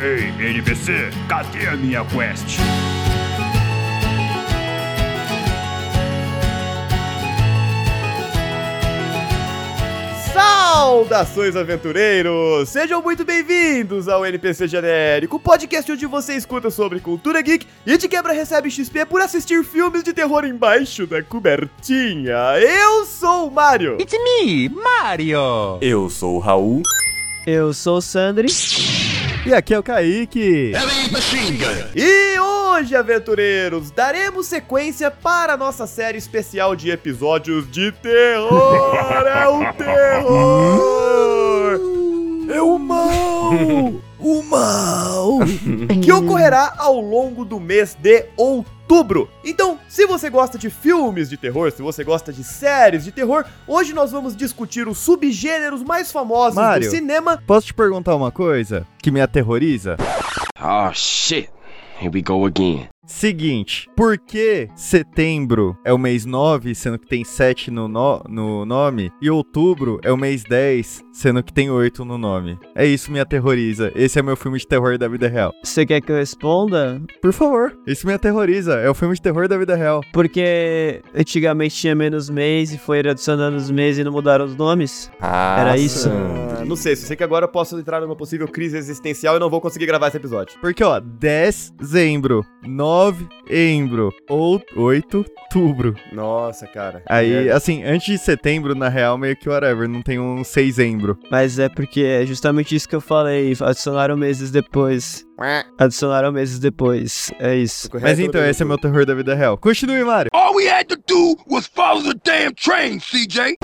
Ei, NPC, cadê a minha quest? Saudações, aventureiros! Sejam muito bem-vindos ao NPC Genérico, podcast onde você escuta sobre cultura geek e de quebra recebe XP por assistir filmes de terror embaixo da cobertinha. Eu sou o Mario! It's me, Mario! Eu sou o Raul. Eu sou o Sandri. E aqui é o Kaique. E hoje, aventureiros, daremos sequência para a nossa série especial de episódios de terror! É o terror! É o mal! O mal! que ocorrerá ao longo do mês de outubro. Então, se você gosta de filmes de terror, se você gosta de séries de terror, hoje nós vamos discutir os subgêneros mais famosos Mário. do cinema. Posso te perguntar uma coisa que me aterroriza? Oh shit. Here we go again. Seguinte, por que setembro é o mês 9, sendo que tem 7 no, no, no nome, e outubro é o mês 10, sendo que tem 8 no nome? É isso que me aterroriza. Esse é meu filme de terror da vida real. Você quer que eu responda? Por favor, isso me aterroriza. É o filme de terror da vida real. Porque antigamente tinha menos mês e foi adicionando os meses e não mudaram os nomes? Ah, Era isso? Ah, não sei, só sei que agora eu posso entrar numa possível crise existencial e não vou conseguir gravar esse episódio. Porque, ó, dezembro, novembro, ou 8 outubro. Nossa, cara. Aí, Merda. assim, antes de setembro, na real, meio que whatever, não tem um seisembro. Mas é porque é justamente isso que eu falei. Adicionaram meses depois. Adicionaram meses depois. É isso. Correto, Mas então, esse é meu terror da vida real. Continue, Mario. All we had to do was follow the damn train, CJ.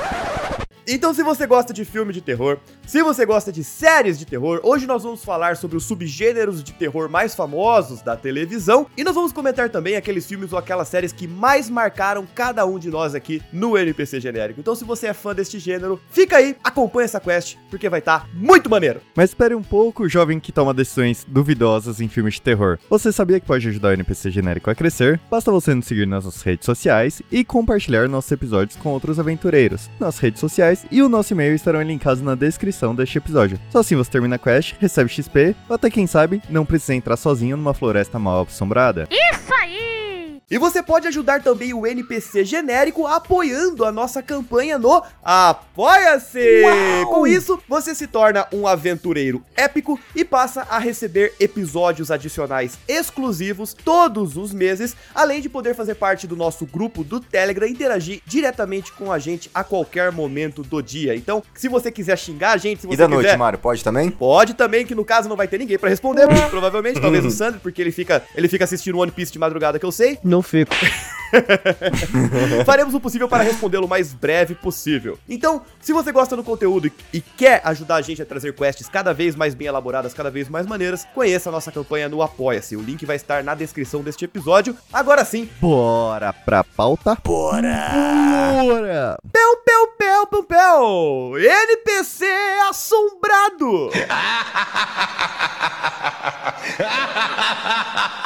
Então, se você gosta de filme de terror, se você gosta de séries de terror, hoje nós vamos falar sobre os subgêneros de terror mais famosos da televisão e nós vamos comentar também aqueles filmes ou aquelas séries que mais marcaram cada um de nós aqui no NPC genérico. Então, se você é fã deste gênero, fica aí, acompanha essa quest, porque vai estar muito maneiro. Mas espere um pouco, jovem que toma decisões duvidosas em filmes de terror. Você sabia que pode ajudar o NPC genérico a crescer? Basta você nos seguir nas nossas redes sociais e compartilhar nossos episódios com outros aventureiros. Nossas redes sociais e o nosso e-mail estarão linkados na descrição deste episódio. Só assim você termina a quest, recebe XP, ou até quem sabe, não precisa entrar sozinho numa floresta mal assombrada. E você pode ajudar também o NPC genérico apoiando a nossa campanha no Apoia-se! Com isso, você se torna um aventureiro épico e passa a receber episódios adicionais exclusivos todos os meses, além de poder fazer parte do nosso grupo do Telegram e interagir diretamente com a gente a qualquer momento do dia. Então, se você quiser xingar a gente, se você E da noite, quiser... Mário, pode também? Pode também, que no caso não vai ter ninguém pra responder, provavelmente, talvez o Sandro, porque ele fica, ele fica assistindo One Piece de madrugada que eu sei. Não fico. Faremos o possível para respondê-lo o mais breve possível. Então, se você gosta do conteúdo e- quer ajudar a gente a trazer quests cada vez mais bem elaboradas, cada vez mais maneiras, conheça a nossa campanha no Apoia-se. O link vai estar na descrição deste episódio. Agora sim, Bora pra pauta? Bora! Bora! Pel, pel, pel, pel, pel! NPC assombrado!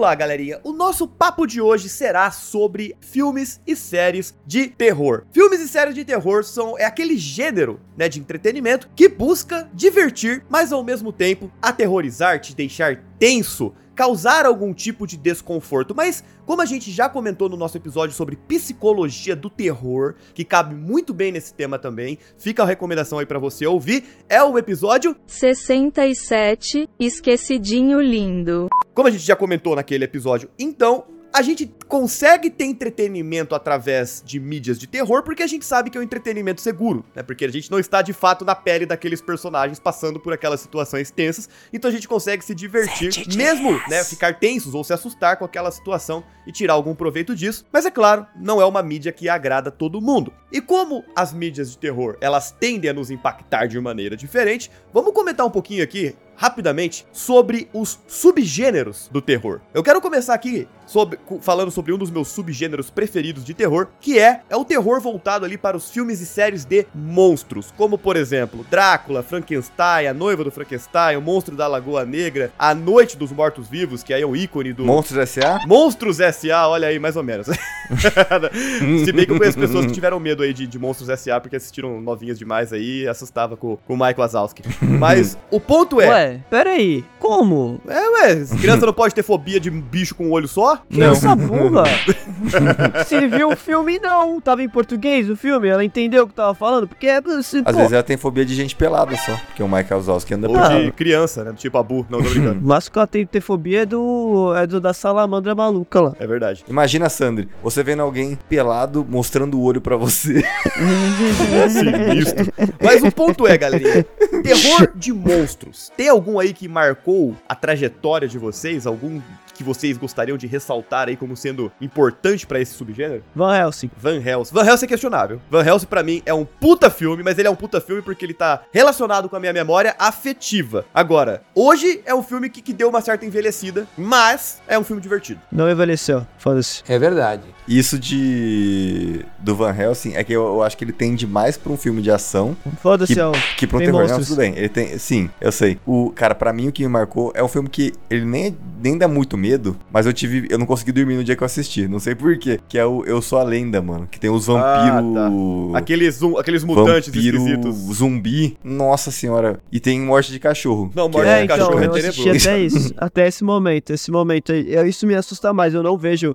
lá, galerinha. O nosso papo de hoje será sobre filmes e séries de terror. Filmes e séries de terror são é aquele gênero, né, de entretenimento que busca divertir, mas ao mesmo tempo aterrorizar, te deixar tenso, causar algum tipo de desconforto. Mas como a gente já comentou no nosso episódio sobre psicologia do terror, que cabe muito bem nesse tema também, fica a recomendação aí pra você ouvir, é o episódio 67, esquecidinho lindo. Como a gente já comentou naquele episódio, então a gente consegue ter entretenimento através de mídias de terror porque a gente sabe que é um entretenimento seguro, né? Porque a gente não está de fato na pele daqueles personagens passando por aquelas situações tensas, então a gente consegue se divertir, mesmo, né, ficar tensos ou se assustar com aquela situação e tirar algum proveito disso. Mas é claro, não é uma mídia que agrada todo mundo. E como as mídias de terror, elas tendem a nos impactar de maneira diferente, vamos comentar um pouquinho aqui rapidamente sobre os subgêneros do terror. Eu quero começar aqui sobre- falando sobre um dos meus subgêneros preferidos de terror, que é, é o terror voltado ali para os filmes e séries de monstros, como por exemplo, Drácula, Frankenstein, A Noiva do Frankenstein, O Monstro da Lagoa Negra, A Noite dos Mortos-Vivos, que aí é o ícone do Monstros S.A.? Monstros S.A., olha aí, mais ou menos. Se bem que eu conheço pessoas que tiveram medo aí de, de Monstros S.A. porque assistiram novinhas demais aí e assustava com, com o Michael Wazowski. Mas o ponto é... Ué, peraí, como? É, ué, criança não pode ter fobia de bicho com um olho só? Criança burra. Se viu o filme, não. Tava em português o filme, ela entendeu o que tava falando, porque é... Às pô, vezes ela tem fobia de gente pelada só. Porque o Michael Zalski anda Ou pelado. de criança, né? Tipo Abu. Não, tô brincando. Mas o que ela tem que ter fobia é do, é do da salamandra maluca lá. É verdade. Imagina, Sandri, você vendo alguém pelado mostrando o olho pra você. Sinistro. Mas o ponto é, galerinha, terror de monstros. Tem algum aí que marcou a trajetória de vocês? Algum que vocês gostariam de ressaltar aí como sendo importante pra esse subgênero? Van Helsing. Van Helsing. Van Helsing é questionável. Van Helsing pra mim é um puta filme, mas ele é um puta filme porque ele tá relacionado com a minha memória afetiva. Agora, hoje é um filme que, que deu uma certa envelhecida, mas é um filme divertido. Não envelheceu, foda-se. É verdade. Isso de. do Van Helsing é que eu, eu acho que ele tende mais pra um filme de ação Foda-se, Que- é que pra um Tem terror. Não, tudo bem. Ele tem. Sim, eu sei. O, cara, pra mim o que me marcou é um filme que ele nem, nem dá muito medo, mas eu tive. Eu não consegui dormir no dia que eu assisti. Não sei porquê. Que é o Eu Sou a Lenda, mano. Que tem os vampiros. Ah, Aqueles, zum- aqueles mutantes vampiro esquisitos. zumbi. Nossa senhora. E tem morte de cachorro. Não, morte É, de então, cachorro é eu assisti tenebroso. até isso, até esse momento, esse momento isso me assusta mais, eu não vejo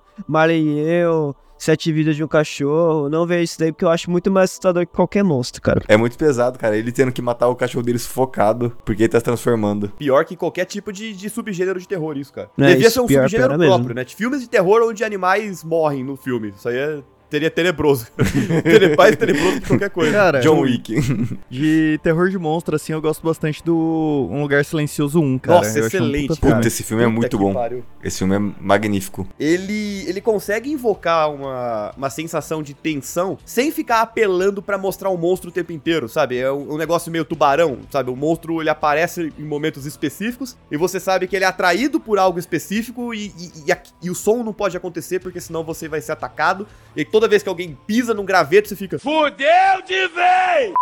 eu, Sete Vidas de um Cachorro, não vejo isso daí porque eu acho muito mais assustador que qualquer monstro, cara. É muito pesado, cara. Ele tendo que matar o cachorro dele sufocado porque ele tá se transformando. Pior que qualquer tipo de, de subgênero de terror, isso, cara. É, Devia isso ser um pior, subgênero pior mesmo. próprio, né? De filmes de terror onde animais morrem no filme. Isso aí é, seria tenebroso. Tene- Mais tenebroso que qualquer coisa. Cara, John Wick. de terror de monstro, assim, eu gosto bastante do Um Lugar Silencioso 1, cara. Nossa, Eu acho um excelente, puta. Puta, esse filme é Puta muito que bom. Esse filme é magnífico. Ele, ele consegue invocar uma, uma sensação de tensão sem ficar apelando pra mostrar o monstro o tempo inteiro, sabe? É um, um negócio meio tubarão, sabe? O monstro ele aparece em momentos específicos e você sabe que ele é atraído por algo específico e, e, e a- e o som não pode acontecer porque senão você vai ser atacado. E toda vez que alguém pisa num graveto, você fica. Fudeu de vez!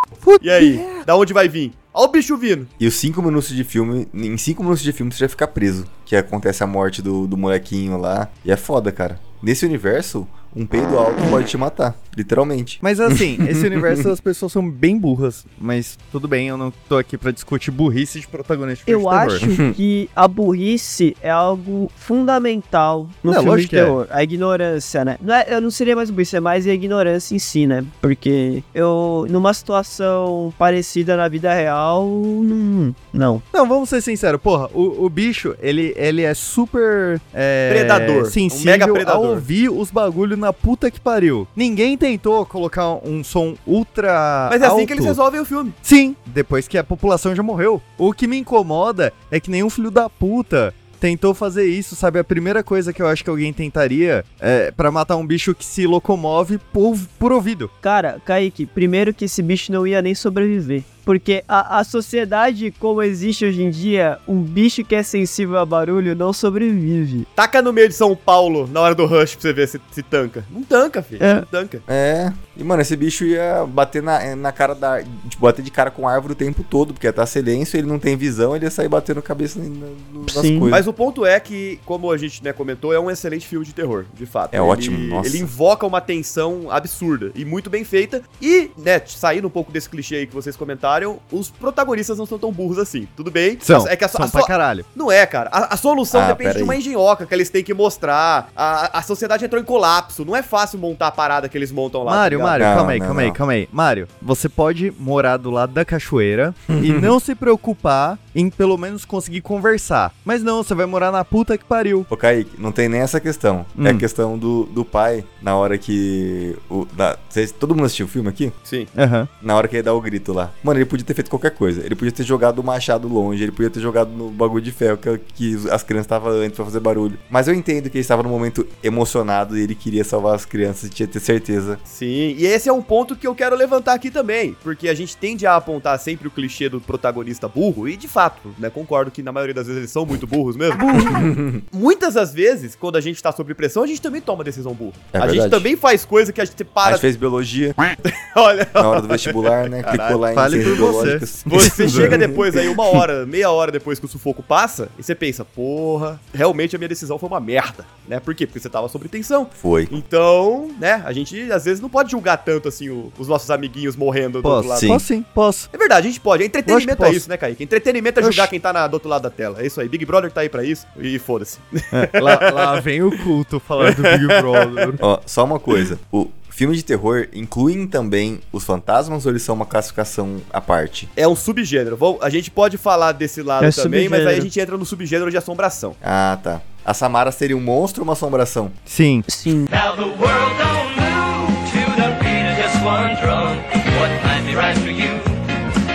E aí? Da onde vai vir? Ó o bicho vindo. E os 5 minutos de filme, em 5 minutos de filme você já fica preso. Que acontece a morte do, do molequinho lá. E é foda, cara. Nesse universo, um peido alto pode te matar. Literalmente. Mas assim, esse universo as pessoas são bem burras. Mas tudo bem, eu não tô aqui pra discutir burrice de protagonista de Eu terror. acho que a burrice é algo fundamental no Não, filme de que é. terror. A ignorância, né? Não é, eu não seria mais burrice, é mais a ignorância em si, né? Porque eu, numa situação parecida na vida real, não. Não. Não, vamos ser sinceros, porra, o, o bicho, ele, ele é super é, Predador, um sensível mega a predador. ouvir os bagulho na puta que pariu. Ninguém tentou colocar um som ultra Mas é assim alto. que eles resolvem o filme. Sim, depois que a população já morreu. O que me incomoda é que nenhum filho da puta tentou fazer isso, sabe? A primeira coisa que eu acho que alguém tentaria é pra matar um bicho que se locomove por, por ouvido. Cara, Kaique, primeiro que esse bicho não ia nem sobreviver. Porque a, a sociedade como existe hoje em dia, um bicho que é sensível a barulho não sobrevive. Taca no meio de São Paulo na hora do rush pra você ver se, se tanca. Não tanca, filho. É. Não tanca. É. E, mano, esse bicho ia bater na, na cara da. Tipo, bater de cara com a árvore o tempo todo, porque ia tá silêncio, ele não tem visão, ele ia sair batendo cabeça na- na- nas Sim. coisas. Mas o ponto é que, como a gente né, comentou, é um excelente filme de terror, de fato. É Ele- ótimo, nossa. Ele invoca uma tensão absurda e muito bem feita. E, né, saindo um pouco desse clichê aí que vocês comentaram, os protagonistas não são tão burros assim. Tudo bem? São, é que a, são a pra so- caralho. Não é, cara. A, a solução Ah, depende de uma aí. engenhoca que eles têm que mostrar. A, a sociedade entrou em colapso. Não é fácil montar a parada que eles montam lá. tá Mário, ligado? Mário, calma aí, não, calma aí, não. calma aí. Mário, você pode morar do lado da cachoeira e não se preocupar em pelo menos conseguir conversar. Mas não, você vai morar na puta que pariu. Ô, Kaique, não tem nem essa questão. É a Hum. questão do, do pai, na hora que. O, da, todo mundo assistiu o filme aqui? Sim. Aham. Na hora que ele dá o grito lá. Mano, ele podia ter feito qualquer coisa. Ele podia ter jogado o machado longe, ele podia ter jogado no bagulho de ferro que, que as crianças estavam antes pra fazer barulho. Mas eu entendo que ele estava num momento emocionado e ele queria salvar as crianças e tinha que ter certeza. Sim, e esse é um ponto que eu quero levantar aqui também, porque a gente tende a apontar sempre o clichê do protagonista burro, e de fato, né, concordo que na maioria das vezes eles são muito burros mesmo. Muitas das vezes, quando a gente tá sob pressão, a gente também toma decisão burra. É a gente verdade. também faz coisa que a gente A para, gente fez biologia olha, na hora do vestibular, né? Clicou lá em fale por você. Você chega depois aí, uma hora, meia hora depois que o sufoco passa, e você pensa, porra, realmente a minha decisão foi uma merda, né? Por quê? Porque você tava sob tensão. Foi. Então, né, a gente às vezes não pode julgar tanto assim o- os nossos amiguinhos morrendo do outro Posso? lado. Sim. Posso sim, posso. É verdade, a gente pode. É entretenimento é posso. isso, né, Kaique? Entretenimento é julgar quem tá na- do outro lado da tela. É isso aí. Big Brother tá aí pra isso. E foda-se. É, lá, lá vem o culto falar do Big Brother. Ó, só uma coisa. O filme de terror incluem também os fantasmas ou eles são uma classificação à parte? É um subgênero. A gente pode falar desse lado É também, mas aí a subgênero. gente entra no subgênero de assombração. Ah, tá. A Samara seria um monstro ou uma assombração? Sim. Sim. Now the world don't move to the beat of just one drum. What might be right for you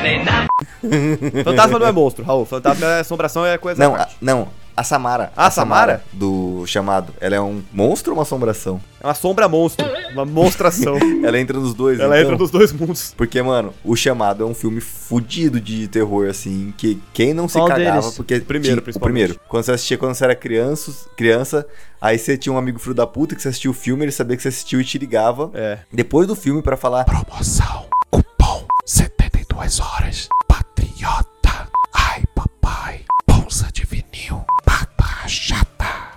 may not Fantasma não é monstro, Raul. Fantasma é assombração, é coisa Não, à a, não. A Samara. Ah, a Samara? Do chamado. Ela é um monstro ou uma assombração? É uma sombra monstro. Uma monstração. Ela entra nos dois, Ela então? entra nos dois mundos. Porque, mano, o chamado é um filme fudido de terror, assim, que quem não se Qual cagava, deles? porque. O primeiro, tinha- o primeiro. Quando você assistia quando você era criança, criança, aí você tinha um amigo filho da puta que você assistia o filme, ele sabia que você assistiu e te ligava. É. Depois do filme pra falar. Promoção. Cupom 72 horas. Patriota. Ai, papai. Bolsa de vinil. Chata.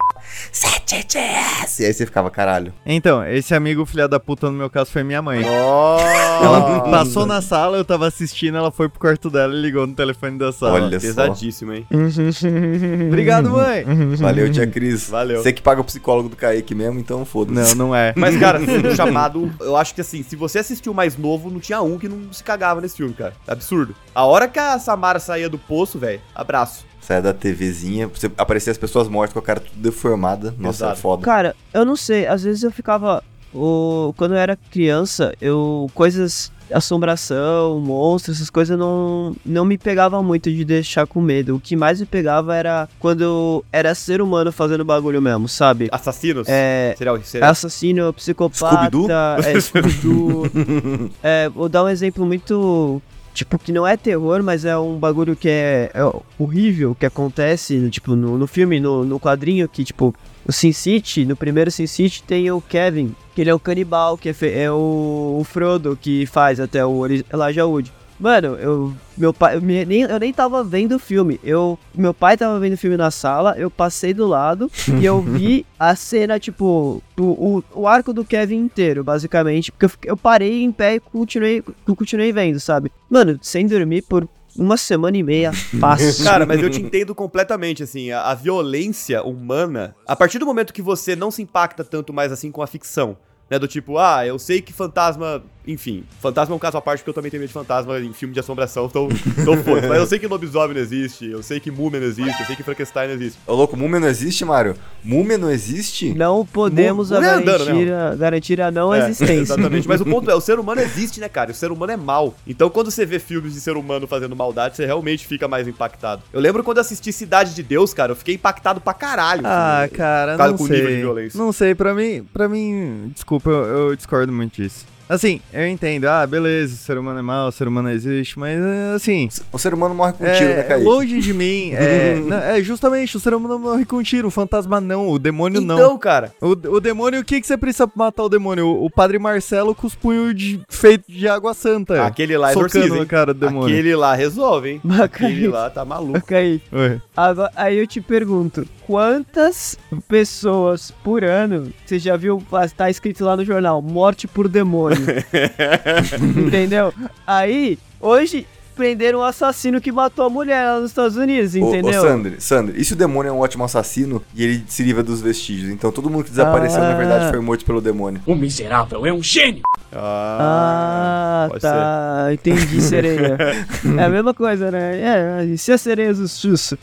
7 dias. E aí você ficava, caralho. Então, esse amigo filha da puta no meu caso foi minha mãe. Nossa. Ela passou na sala, eu tava assistindo, ela foi pro quarto dela e ligou no telefone da sala. Olha só. Pesadíssimo, hein? Obrigado, mãe. Valeu, tia Cris. Valeu. Você que paga o psicólogo do Kaique mesmo, então foda-se. Não, não é. Mas, cara, o chamado, eu acho que assim, se você assistiu mais novo, não tinha um que não se cagava nesse filme, cara. Absurdo. A hora que a Samara saía do poço, velho, abraço. Saia da TVzinha, você aparecia as pessoas mortas com a cara tudo deformada. Nossa, Exato. é foda. Cara, eu não sei, às vezes eu ficava. O... Quando eu era criança, eu. Coisas. Assombração, monstros, essas coisas não, não me pegavam muito de deixar com medo. O que mais me pegava era quando era ser humano fazendo bagulho mesmo, sabe? Assassinos. É. Serial, serial. Assassino, psicopata, Scooby-Doo? é, Scooby-Doo. é, vou dar um exemplo muito. Tipo, que não é terror, mas é um bagulho que é, é horrível que acontece, tipo, no, no filme, no, no quadrinho, que, tipo, o Sin City, no primeiro Sin City tem o Kevin, que ele é o canibal, que é, é o, o Frodo que faz até o Elijah Wood. Mano, eu. Meu pai. Eu, me- nem, eu nem tava vendo o filme. Eu, meu pai tava vendo o filme na sala, eu passei do lado e eu vi a cena, tipo, o, o, o arco do Kevin inteiro, basicamente. Porque eu, eu parei em pé e continuei, continuei vendo, sabe? Mano, sem dormir por uma semana e meia, fácil. Cara, mas eu te entendo completamente, assim, a, a violência humana, a partir do momento que você não se impacta tanto mais assim com a ficção, né, do tipo, ah, eu sei que fantasma, enfim, fantasma é um caso à parte porque eu também tenho medo de fantasma em filme de assombração, então, então foda mas eu sei que lobisomem não existe, eu sei que múmia não existe, eu sei que Frankenstein não existe. Ô, louco, múmia não existe, Mário? Múmia não existe? Não podemos a mulher andando, né, garantir, a, garantir a não É, existência. Exatamente, mas o ponto é, o ser humano existe, né, cara? E O ser humano é mal. Então, quando você vê filmes de ser humano fazendo maldade, você realmente fica mais impactado. Eu lembro quando eu assisti Cidade de Deus, cara, eu fiquei impactado pra caralho. Ah, assim, cara, Cara, não com sei. nível de violência. Não sei, pra mim, pra mim, desculpa, eu, eu discordo muito disso. Assim, eu entendo, ah, beleza, o ser humano é mau, o ser humano existe, mas é, assim, O ser humano morre com um tiro, né, é, Kaique? longe de mim, é, não, é justamente, o ser humano morre com tiro, o fantasma não, o demônio não. Então, cara, O, o demônio, o que, que você precisa pra matar o demônio? O, o padre Marcelo com os punhos de, feito de água santa. aquele lá é socando cara do demônio. Aquele lá resolve, hein? Mas, Aquele Kaique, lá tá maluco. Ué. Agora, aí eu te pergunto, quantas pessoas por ano você já viu, tá escrito lá no jornal, morte por demônio? entendeu? Aí, hoje, prenderam um assassino que matou a mulher lá nos Estados Unidos, Ô, entendeu? Ô, Sandri, Sandri, e se o demônio é um ótimo assassino e ele se livra dos vestígios? Então todo mundo que desapareceu, na verdade, foi morto pelo demônio. O miserável é um gênio. Ah, pode tá. Entendi, sereia. é a mesma coisa, né? É, e se a sereia justiça?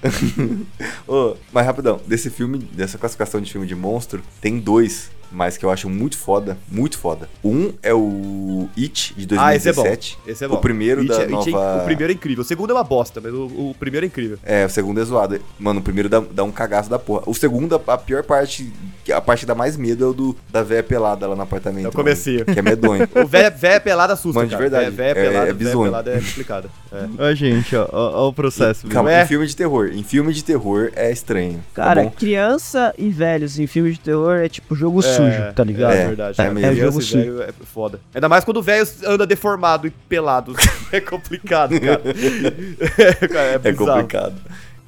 Ô, mas rapidão, desse filme, dessa classificação de filme de monstro, tem dois mas que eu acho muito foda, muito foda. Um é o It, de Ah, esse é bom. 2017. Esse é bom. O primeiro It da é- é- nova... O primeiro é incrível. O segundo é uma bosta, mas o, o primeiro é incrível. É, o segundo é zoado. Mano, o primeiro dá, dá um cagaço da porra. O segundo, a, pior parte, a parte que dá mais medo é o do, da véia pelada lá no apartamento. É o comecinho. mano, que é medonho. O véia, véia pelada assusta, Mano, de cara. verdade. Véia, véia É- pelada, é véia bizonho. pelada é complicado. É. Ó, gente, ó, ó, ó o processo. Calma, É. em filme de terror. Em filme de terror é estranho. Cara, tá criança e velhos em filmes de terror é tipo jogo sujo, tá ligado? É, É, verdade. é. Criança É jogo velho é foda. Ainda mais quando o velho anda deformado e pelado. é complicado, cara. Cara, é, É bizarro. complicado.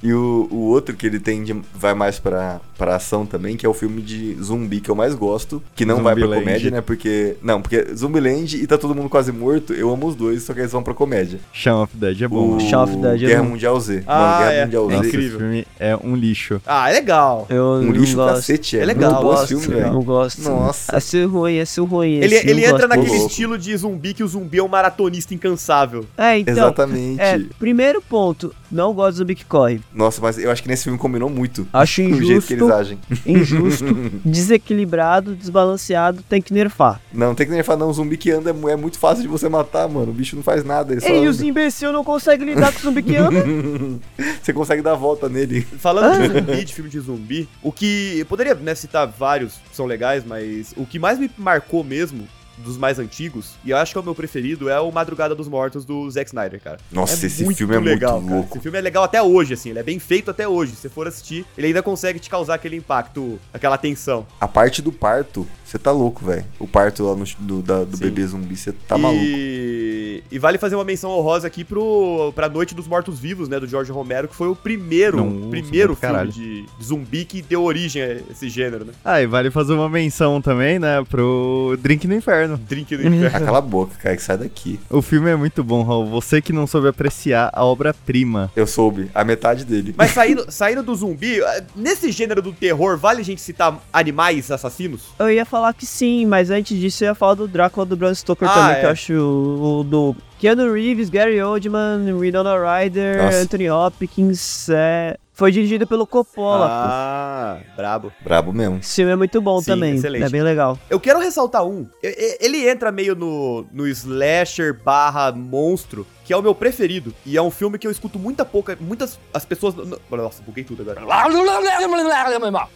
E o, o outro que ele tem de- vai mais pra, pra ação também, que é o filme de zumbi que eu mais gosto, que não vai pra Zumbiland. comédia, né? Porque. Não, porque Zumbiland e tá todo mundo quase morto, eu amo os dois, só que eles vão pra comédia. Shaun of Dead é bom. O Shaun of Dead é Guerra bom. Mundial Z. Ah, Mano, Guerra é. Mundial É Z. Nossa, incrível. esse filme é um lixo. Ah, é legal. Eu Um não lixo gosto. cacete, é. É legal, Muito bom esse gosto, filme, velho. não gosto. Nossa. É ser ruim, é ser ruim. Ele, ele não entra naquele louco. estilo de zumbi que o zumbi é um maratonista incansável. É, então. Exatamente. É, primeiro ponto, não gosto do zumbi que corre. Nossa, mas eu acho que nesse filme combinou muito. Acho O jeito que eles injusto, agem. injusto, desequilibrado, desbalanceado, tem que nerfar. Não, tem que nerfar não. O zumbi que anda é, muito fácil de você matar, mano. O bicho não faz nada. Ele só Ei, anda. os imbecil não conseguem lidar com o zumbi que anda? Você consegue dar a volta nele. Falando de zumbi, de filme de zumbi, o que. Eu poderia né, citar vários que são legais, mas o que mais me marcou mesmo. Dos mais antigos, e eu acho que é o meu preferido, é o Madrugada dos Mortos do Zack Snyder, cara. Nossa, esse filme é legal, muito cara. louco. Esse filme é legal até hoje, assim, ele é bem feito até hoje. Se você for assistir, ele ainda consegue te causar aquele impacto, aquela tensão. A parte do parto, você tá louco, velho. O parto lá no, do, da- do bebê zumbi, você tá e... maluco. E vale fazer uma menção honrosa aqui pro, pra Noite dos Mortos Vivos, né, do George Romero, que foi o primeiro, Nossa, primeiro filme caralho. de zumbi que deu origem a esse gênero, né? Ah, e vale fazer uma menção também, né, pro Drink no Inferno. Drink do Inferno. Ah, cala a boca, cara, que sai daqui. O filme é muito bom, Raul. Você que não soube apreciar a obra-prima. Eu soube, a metade dele. Mas saindo, saindo do zumbi, nesse gênero do terror, vale a gente citar animais assassinos? Eu ia falar que sim, mas antes disso eu ia falar do Drácula do Bram Stoker Ah, também, é. que eu acho o, o do Keanu Reeves, Gary Oldman, Winona Ryder, Nossa. Anthony Hopkins, é... Foi dirigido pelo Coppola. Ah, brabo. Brabo mesmo. Esse filme é muito bom Sim, também, excelente. é bem legal. Eu quero ressaltar um. Ele entra meio no, no slasher barra monstro, que é o meu preferido. E é um filme que eu escuto muita pouca. Muitas. As pessoas. Nossa, buguei tudo agora.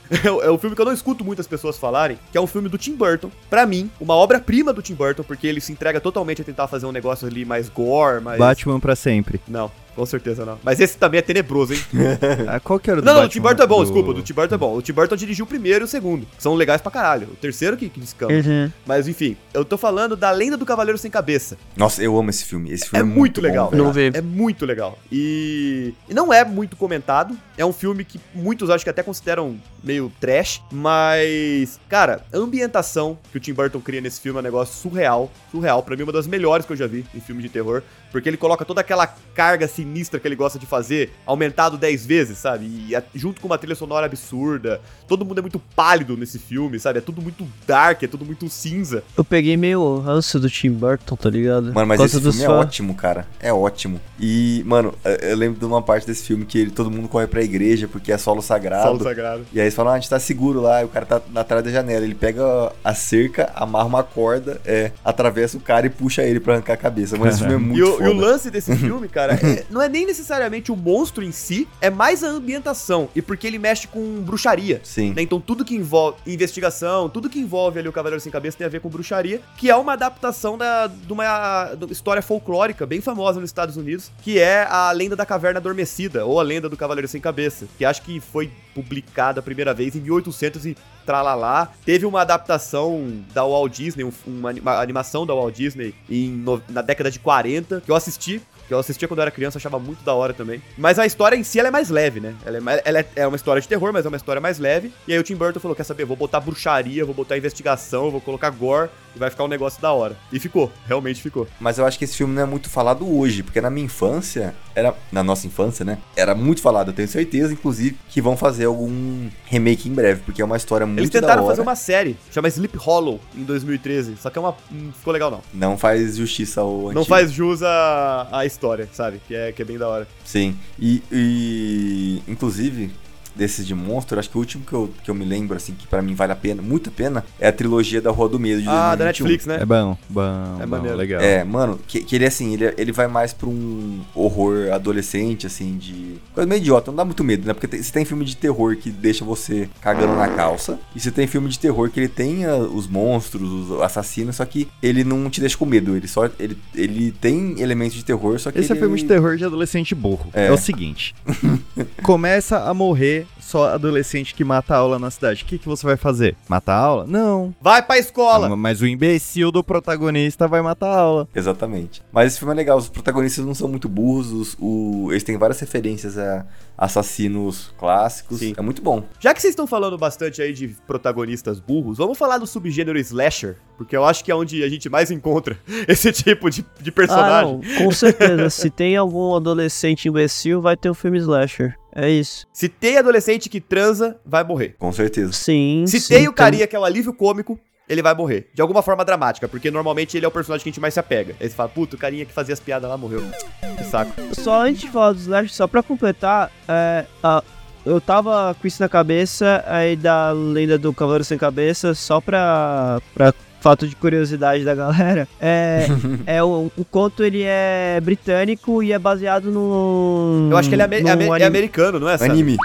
É, o- é um filme que eu não escuto muitas pessoas falarem, que é um filme do Tim Burton. Pra mim, uma obra-prima do Tim Burton, porque ele se entrega totalmente a tentar fazer um negócio ali mais gore, mais. Batman pra sempre. Não, com certeza não. Mas esse também é tenebroso, hein? Ah, qual que era o do Não, não, o Batman? Tim Burton é bom, Do- desculpa. O do Tim Burton é bom. O Tim Burton dirigiu o primeiro e o segundo. que São legais pra caralho. O terceiro que, que descamba. Uhum. Mas enfim, eu tô falando da Lenda do Cavaleiro Sem Cabeça. Nossa, eu amo esse filme. Esse É filme é, muito legal. bom. Não vi. É muito legal. E... e não é muito comentado. É um filme que muitos acho que até consideram meio trash. Mas, cara, a ambientação que o Tim Burton cria nesse filme é um negócio surreal. Surreal. Pra mim, uma das melhores que eu já vi em filme de terror. Porque ele coloca toda aquela carga sinistra que ele gosta de fazer, aumentado 10 vezes, sabe? E a- junto com uma trilha sonora absurda. Todo mundo é muito pálido nesse filme, sabe? É tudo muito dark, é tudo muito cinza. Eu peguei meio ranço do Tim Burton, tá ligado? Mano, mas esse filme é fãs. ótimo, cara. É ótimo. E, mano, eu- eu lembro de uma parte desse filme que ele- todo mundo corre pra igreja porque é solo sagrado. Solo sagrado. E aí eles falam, ah, a gente tá seguro lá, e o cara tá atrás da janela. Ele pega a cerca, amarra uma corda, é, atravessa o cara e puxa ele pra arrancar a cabeça. Mas esse filme é muito E o, e foda. o lance desse filme, cara, é- não é nem necessariamente o monstro em si, é mais a ambientação. E porque ele mexe com bruxaria. Sim. né? Então tudo que envolve investigação, tudo que envolve ali o Cavaleiro Sem Cabeça tem a ver com bruxaria, que é uma adaptação da, de uma história folclórica bem famosa nos Estados Unidos, que é a Lenda da Caverna Adormecida, ou a Lenda do Cavaleiro Sem Cabeça, que acho que foi publicada a primeira vez em 1800 e tralalá. Teve uma adaptação da Walt Disney, um- uma, uma animação da Walt Disney em no- na década de 40, que eu assisti, que eu assistia quando eu era criança, achava muito da hora também. Mas a história em si ela é mais leve, né? Ela é, ela é- é uma história de terror, mas é uma história mais leve. E aí o Tim Burton falou: quer saber? Vou botar bruxaria, vou botar investigação, vou colocar gore e vai ficar um negócio da hora. E ficou, realmente ficou. Mas eu acho que esse filme não é muito falado hoje, porque na minha infância, era na nossa infância, né? Era muito falado. Eu tenho certeza, inclusive, que vão fazer algum remake em breve, porque é uma história muito Eles da tentaram hora. fazer uma série, chama Sleep Hollow, em 2013. Só que é uma. Não ficou legal, não. Não faz justiça ao Não antigo. faz jus à, à história, sabe? Que é, que é bem da hora. Sim. E, e, inclusive, desses de monstro, acho que o último que eu, que eu me lembro, assim, que pra mim vale a pena, muito a pena, é a trilogia da Rua do Medo de Ah, da 2021. Netflix, né? É bom, bom, É bom, maneiro. legal. É, mano, que, que ele assim, ele, ele vai mais pra um horror adolescente, assim, de. Coisa meio idiota, não dá muito medo, né? Porque tem, você tem filme de terror que deixa você cagando na calça, e você tem filme de terror que ele tem ah, os monstros, os assassinos, só que ele não te deixa com medo, ele só. Ele, ele tem elementos de terror, só que. Esse é ele... filme de terror de adolescente burro. É, É. o seguinte: começa a morrer só adolescente que mata a aula na cidade. O que, que você vai fazer? Matar a aula? Não. Vai pra escola! Mas o imbecil do protagonista vai matar a aula. Exatamente. Mas esse filme é legal, os protagonistas não são muito burros, os, o- eles têm várias referências a assassinos clássicos. Sim. É muito bom. Já que vocês estão falando bastante aí de protagonistas burros, vamos falar do subgênero slasher, porque eu acho que é onde a gente mais encontra esse tipo de, de Ah, personagem. não, com certeza. Se tem algum adolescente imbecil, vai ter um filme slasher. É isso. Se tem adolescente que transa, vai morrer. Com certeza. Sim. Se sim, tem o carinha que é o alívio cômico, ele vai morrer. De alguma forma dramática, porque normalmente ele é o personagem que a gente mais se apega. Aí você fala, puta, o carinha que fazia as piadas lá morreu. Que saco. Só antes de falar do Slash, só pra completar, é, a- eu tava com isso na cabeça, aí da lenda do Cavaleiro Sem Cabeça, só pra, pra fato de curiosidade da galera, é, é o, o conto ele é britânico e é baseado no... Eu acho que ele é, ame- é é americano, não é, Sandro? Anime.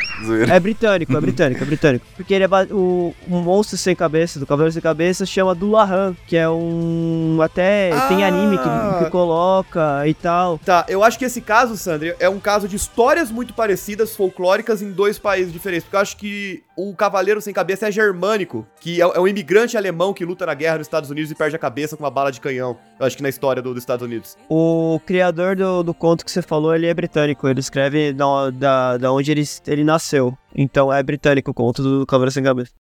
É britânico, é britânico, é britânico. Porque ele é o, o monstro sem cabeça, do Cavaleiro Sem Cabeça, chama Dulahan, que é um... até tem Ah! anime que, que coloca e tal. Tá, eu acho que esse caso, Sandro, é um caso de histórias muito parecidas, folclóricas, em dois países diferentes. Porque eu acho que o Cavaleiro Sem Cabeça é germânico, que é, é um imigrante alemão que luta na guerra nos Estados Unidos e perde a cabeça com uma bala de canhão. Eu acho que na história do- dos Estados Unidos. O criador do, do conto que você falou, ele é britânico. Ele escreve da, da, da onde ele, ele nasceu. Então é britânico o conto do Cavaleiro Sem Cabeça.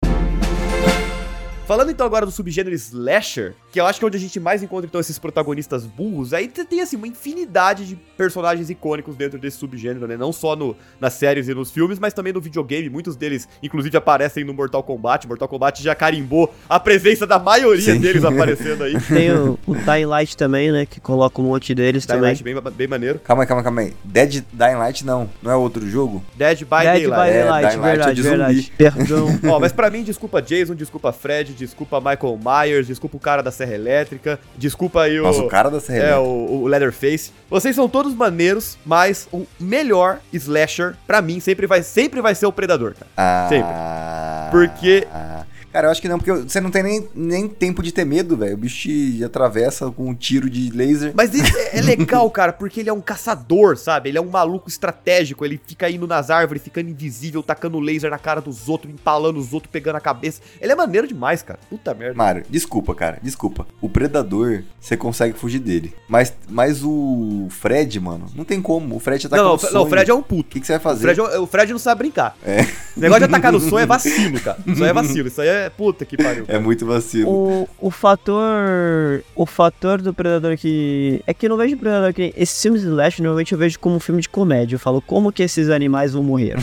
Falando então agora do subgênero slasher, que eu acho que é onde a gente mais encontra então esses protagonistas burros, aí tem assim uma infinidade de personagens icônicos dentro desse subgênero, né? Não só no, nas séries e nos filmes, mas também no videogame. Muitos deles, inclusive, aparecem no Mortal Kombat. Mortal Kombat já carimbou a presença da maioria Sim. deles aparecendo aí. Tem o, o Dying Light também, né? Que coloca um monte deles Dying também. Light bem, bem maneiro. Calma aí, calma aí, calma aí. Dead Dying Light não. Não é outro jogo? Dead by Dead Daylight. by É, Daylight, Dying Light é verdade, de zumbi. verdade. Perdão. Ó, mas pra mim, desculpa Jason, desculpa Fred, desculpa Michael Myers, desculpa o cara da Serra Elétrica, desculpa aí o... Nossa, o cara da Serra É, Elétrica. o, o Leatherface. Vocês são todos maneiros, mas o melhor slasher, pra mim, sempre vai, sempre vai ser o Predador, cara. Ah, sempre. Porque- ah. Cara, eu acho que não, porque você não tem nem, nem tempo de ter medo, velho. O bicho te atravessa com um tiro de laser. Mas isso é, legal, cara, porque ele é um caçador, sabe? Ele é um maluco estratégico, ele fica indo nas árvores, ficando invisível, tacando laser na cara dos outros, empalando os outros, pegando a cabeça. Ele é maneiro demais, cara. Puta merda. Mário, desculpa, cara, desculpa. O Predador, você consegue fugir dele. Mas, mas o Fred, mano, não tem como. O Fred ataca não, no não, sonho. não, o Fred é um O puto. que, que você vai O fazer? Fred, é- o Fred não sabe brincar. É. O negócio de atacar no sonho é vacilo, cara. Isso aí é vacilo. Isso aí é puta que pariu. É muito vacilo. O, o fator. O fator do Predador que. É que eu não vejo Predador que. Esses filmes de Slash normalmente eu vejo como um filme de comédia. Eu falo, como que esses animais vão morrer?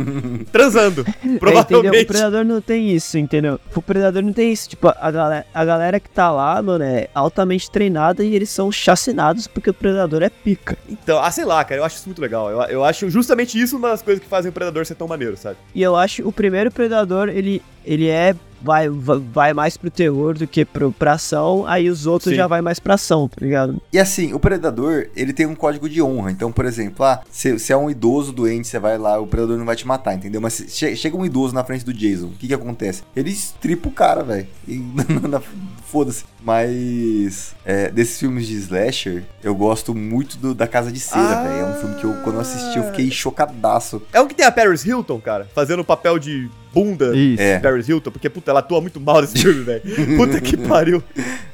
Transando. É, entendeu? Provavelmente. O Predador não tem isso, entendeu? O Predador não tem isso. Tipo, a galera, a galera que tá lá, mano, é altamente treinada e eles são chacinados porque o Predador é pica. Então, ah, sei lá, cara, eu acho isso muito legal. Eu, eu acho justamente isso uma das coisas que fazem o Predador ser tão maneiro, sabe? E eu acho o primeiro Predador, ele, ele é. Vai, vai, mais pro terror do que pro, pra ação, aí os outros Sim. já vai mais pra ação, tá ligado? E assim, o predador, ele tem um código de honra. Então, por exemplo, ah, se, se é um idoso doente, você vai lá, o predador não vai te matar, entendeu? Mas che- chega um idoso na frente do Jason, o que que acontece? Ele estripa o cara, velho. E Foda-se. Mas, é, desses filmes de slasher, eu gosto muito do, da Casa de Cera, Ah. velho. É um filme que eu, quando eu assisti, eu fiquei chocadaço. É o que tem a Paris Hilton, cara, fazendo o papel de bunda Isso. É. Paris Hilton, porque, puta, ela atua muito mal nesse filme, velho. Puta que pariu.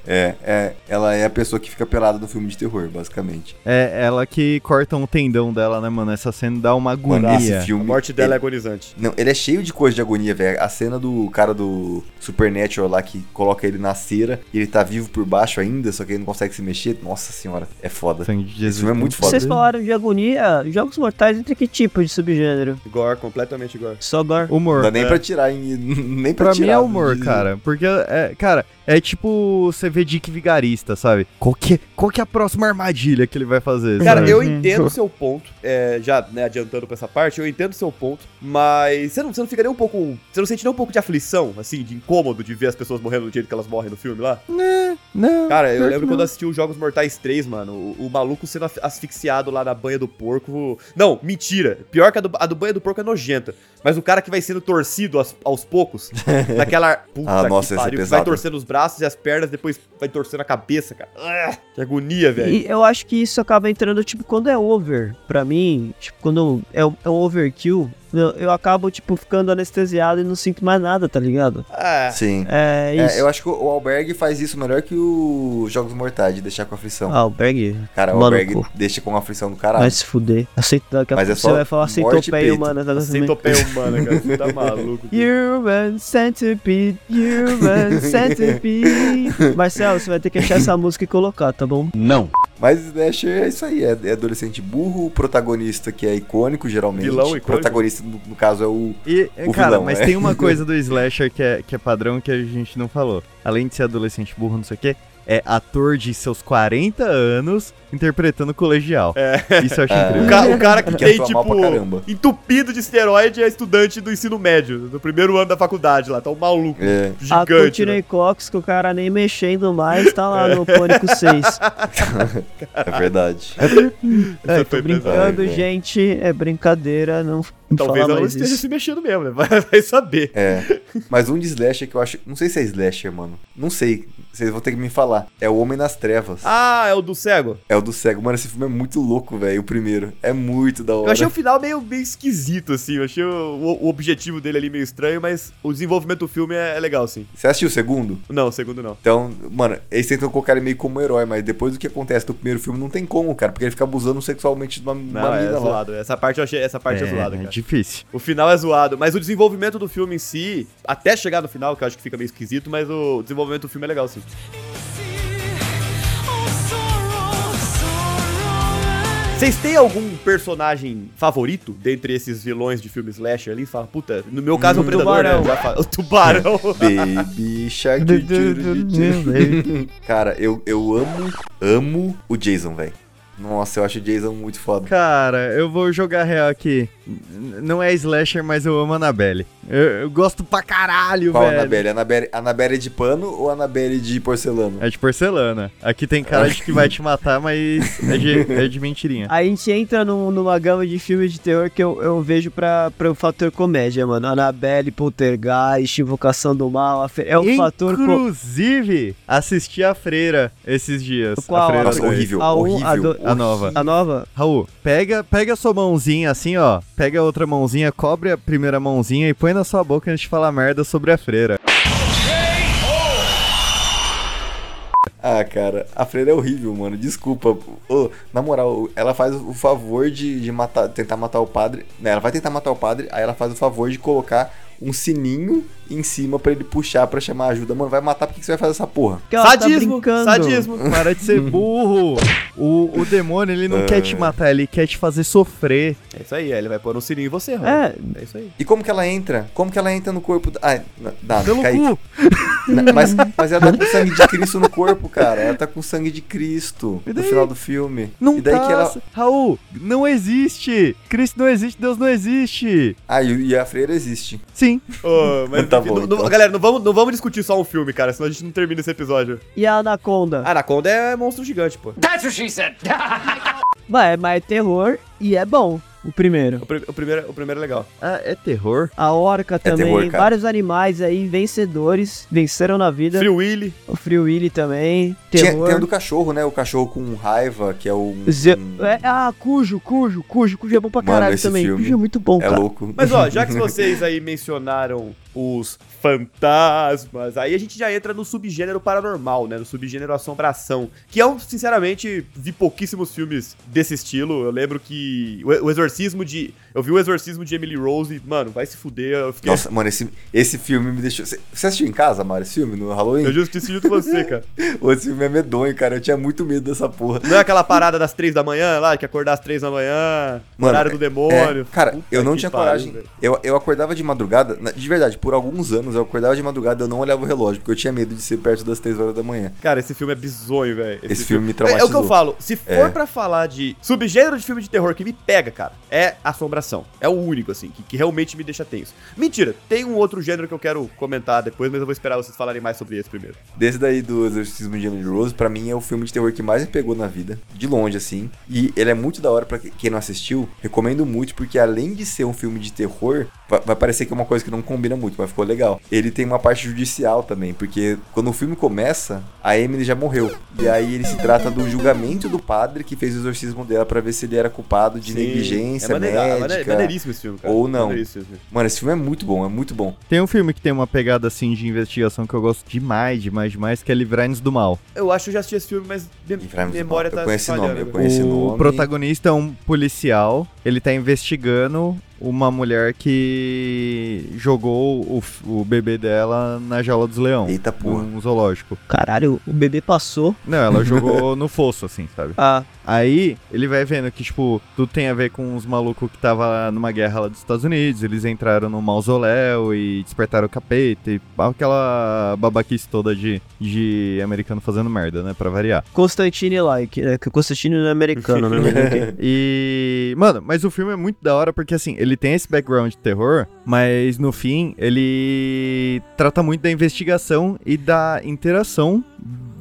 É, é, ela é a pessoa que fica pelada no filme de terror, basicamente. É ela que corta um tendão dela, né, mano? Essa cena dá uma Mano, agonia. esse filme. A morte dela é ele- agonizante. Não, ele é cheio de coisa de agonia, velho. A cena do cara do Supernatural lá que coloca ele na cera e ele tá vivo por baixo ainda, só que ele não consegue se mexer. Nossa senhora, é foda. Sangue de Esse filme é muito foda. Vocês falaram de agonia, Jogos Mortais entre que tipo de subgênero? Gore, completamente gore. Só gore. Humor. dá nem É. pra tirar, em- nem pra, Pra tirar. mim é humor, cara. Porque, é, cara, É tipo você vê Dick Vigarista, sabe? Qual que, qual que é a próxima armadilha que ele vai fazer? Cara, sabe? eu entendo o seu ponto, é, já né, adiantando pra essa parte, eu entendo o seu ponto, mas você não, você não fica nem um pouco. Você não sente nem um pouco de aflição, assim, de incômodo de ver as pessoas morrendo do jeito que elas morrem no filme lá? Não. Cara, eu pior que lembro não. quando eu assisti os Jogos Mortais 3, mano, o, o maluco sendo asfixiado lá na banha do porco. Não, mentira. Pior que a do, a do banha do porco é nojenta. Mas o cara que vai sendo torcido aos, aos poucos, naquela. Puta Ah, nossa, esse é pariu, pesado. Vai torcendo os braços e as pernas, depois vai torcendo a cabeça, cara. Ah, que agonia, velho. E eu acho que isso acaba entrando, tipo, quando é over. Pra mim, tipo, quando é, é um overkill, eu, eu acabo, tipo, ficando anestesiado e não sinto mais nada, tá ligado? Ah, Sim. É isso. É, eu acho que o Alberg faz isso melhor que o Jogos Mortais, de deixar com aflição. Ah, o Berg, Cara, o mano, Alberg deixa com aflição do caralho. vai se fuder. Aceita, daqui a Mas é pouco só você vai falar centopeia peito. humana. Tá sem topeia humana, cara. Você tá maluco. Human Centipede, Human Centipede. Marcelo, você vai ter que achar essa música e colocar, tá bom? Não. Mas Slasher é isso aí, é, é adolescente burro, o protagonista que é icônico, geralmente. Vilão O icônico. protagonista, no, no caso, é o. E, O cara, vilão, mas é. tem uma coisa do slasher que é, que é padrão que a gente não falou. Além de ser adolescente burro, não sei o quê, é ator de seus 40 anos interpretando colegial. É. Isso eu acho É. O, incrível. ca- o cara que, Que tem, tipo, entupido de esteroide é estudante do ensino médio, do primeiro ano da faculdade lá. Tá um maluco É. A gigante. Courtney né? Cox, que o cara nem mexendo mais, tá lá no Pânico 6. É verdade. É, tô foi brincando, pesado. gente. É brincadeira, não Talvez fala ela esteja isso. se mexendo mesmo, né? Vai, vai saber. É. Mas um de slasher que eu acho. Não sei se é slasher, mano. Não sei. Vocês vão ter que me falar. É o Homem nas Trevas. Ah, é o do cego? É o do cego. Mano, esse filme é muito louco, velho. O primeiro. É muito da hora. Eu achei o final meio, meio esquisito, assim. Eu achei o, o objetivo dele ali meio estranho, mas o desenvolvimento do filme é, é legal, sim. Você assistiu o segundo? Não, o segundo não. Então, mano, eles tentam colocar ele meio como herói, mas depois do que acontece no primeiro filme, não tem como, cara. Porque ele fica abusando sexualmente de uma, Não, uma é mina lá. zoado. Essa parte eu achei, essa parte é, zoada, é cara. difícil. O final é zoado, mas o desenvolvimento do filme em si, até chegar no final, que eu acho que fica meio esquisito, mas o desenvolvimento do filme é legal, sim. Vocês têm algum personagem favorito dentre esses vilões de filme slasher ali? Fala, puta, no meu caso é o Hum, Predador, tubarão. né? Já fa- O tubarão. Baby Shark. Cara, eu, eu amo, amo o Jason, velho. Nossa, eu acho o Jason muito foda. Cara, eu vou jogar real aqui. Não é slasher, mas eu amo a Annabelle. Eu, eu gosto pra caralho, Qual velho. Annabelle? Annabelle? Annabelle de pano ou Annabelle de porcelana? É de porcelana. Aqui tem cara de que vai te matar, mas é de, é de mentirinha. A gente entra num- numa gama de filmes de terror que eu, eu vejo pra, pra o fator comédia, mano. Annabelle, Poltergeist, Invocação do Mal. fe- É o fator. co- Inclusive, assisti a Freira esses dias. Qual? A Freira Nossa, horrível, A um, horrível. a do- A nova. A nova? Raul, pega, pega a sua mãozinha assim, ó. Pega a outra mãozinha, cobre a primeira mãozinha e põe na sua boca antes de falar merda sobre a freira. Ah, cara, a freira é horrível, mano. Desculpa. Ô, na moral, ela faz o favor de, de matar, tentar matar o padre. Né, ela vai tentar matar o padre, aí ela faz o favor de colocar um sininho em cima pra ele puxar pra chamar ajuda. Mano, vai matar, por que que você vai fazer essa porra? Ela tá sadismo, sadismo. Para de ser burro. O, o demônio, ele não quer te matar, ele quer te fazer sofrer. É isso aí, ele vai pôr um sininho em você, Raul. É. É isso aí. E como que ela entra? Como que ela entra no corpo? da- Ah, não, dá, Pelo cai. cu. Na- Mas, mas ela tá com sangue de Cristo no corpo, cara. Ela tá com sangue de Cristo E no final do filme. Não e daí tá. que ela. Raul, não existe. Cristo não existe, Deus não existe. Ah, e, e a freira existe. Sim. Ô, mas Tá bom, não- não- então. galera, não vamos, não vamos discutir só um filme, cara, senão a gente não termina esse episódio. E a Anaconda? A Anaconda é monstro gigante, pô. Mas, mas é terror e é bom. O primeiro. O, pri- o primeiro, o primeiro é legal. Ah, é terror? A orca também. terror, cara. vários animais aí, vencedores. Venceram na vida. Free Willy. O Free Willy também. Tinha, Terror. tem o do cachorro, né? O cachorro com raiva, que é o. Ze- um- é, ah, Cujo, Cujo, Cujo. Cujo é bom pra Mano, caralho esse também. filme Cujo é muito bom, é cara. louco. Mas ó, já que vocês aí mencionaram os fantasmas, aí a gente já entra no subgênero paranormal, né? No subgênero assombração. Que eu, sinceramente, vi pouquíssimos filmes desse estilo. Eu lembro que o, exorcismo de. Eu vi o exorcismo de Emily Rose e, mano, vai se fuder. Fiquei. Nossa, mano, esse, esse filme me deixou. Você assistiu em casa, Mário, esse filme, no Halloween? Eu justo assisti junto com você, cara. Esse filme é medonho, cara. Eu tinha muito medo dessa porra. Não é aquela parada das três da manhã lá, que acordar às três da manhã, Mano, horário do demônio. É, cara, Puta eu não tinha coragem. Eu, eu acordava de madrugada, de verdade, por alguns anos, eu acordava de madrugada eu não olhava o relógio, porque eu tinha medo de ser perto das 3 horas da manhã. Cara, esse filme é bizonho, velho. Esse filme me É, é o traumatizou. que eu falo. Se for É. pra falar de subgênero de filme de terror que me pega, cara, é assombração. É o único, assim, que, que realmente me deixa tenso. Mentira, tem um outro gênero que eu quero comentar depois, mas eu vou esperar vocês falarem mais sobre esse primeiro. Desse daí do Exorcismo de Emily Rose, pra mim é o filme de terror que mais me pegou na vida, de longe assim. E ele é muito da hora pra quem não assistiu, recomendo muito porque além de ser um filme de terror, vai parecer que é uma coisa que não combina muito, mas ficou legal. Ele tem uma parte judicial também, porque quando o filme começa, a Emily já morreu. E aí ele se trata do julgamento do padre que fez o exorcismo dela pra ver se ele era culpado de Sim, negligência é maneira- médica. mane- maneiríssimo esse filme, cara. ou não. Esse filme. Mano, esse filme é muito bom, é muito bom. Tem um filme que tem uma pegada assim de investigação que eu gosto demais, demais, demais, que é Livrar-nos do Mal. Eu acho que eu já assisti esse filme, mas do memória Mal. Eu tá conheço nome, eu conheço o nome. protagonista é um policial, ele tá investigando uma mulher que jogou o, o bebê dela na jaula dos leões. Eita porra. Num zoológico. Caralho, o bebê passou. Não, ela jogou no fosso, assim, sabe? Ah, Aí ele vai vendo que, tipo, tudo tem a ver com os malucos que tava numa guerra lá dos Estados Unidos. Eles entraram no mausoléu e despertaram o capeta e aquela babaquice toda de, de americano fazendo merda, né? Pra variar. Constantine-like, né? Que o Constantine não é americano, né? E, mano, mas o filme é muito da hora porque, assim, ele tem esse background de terror, mas no fim ele trata muito da investigação e da interação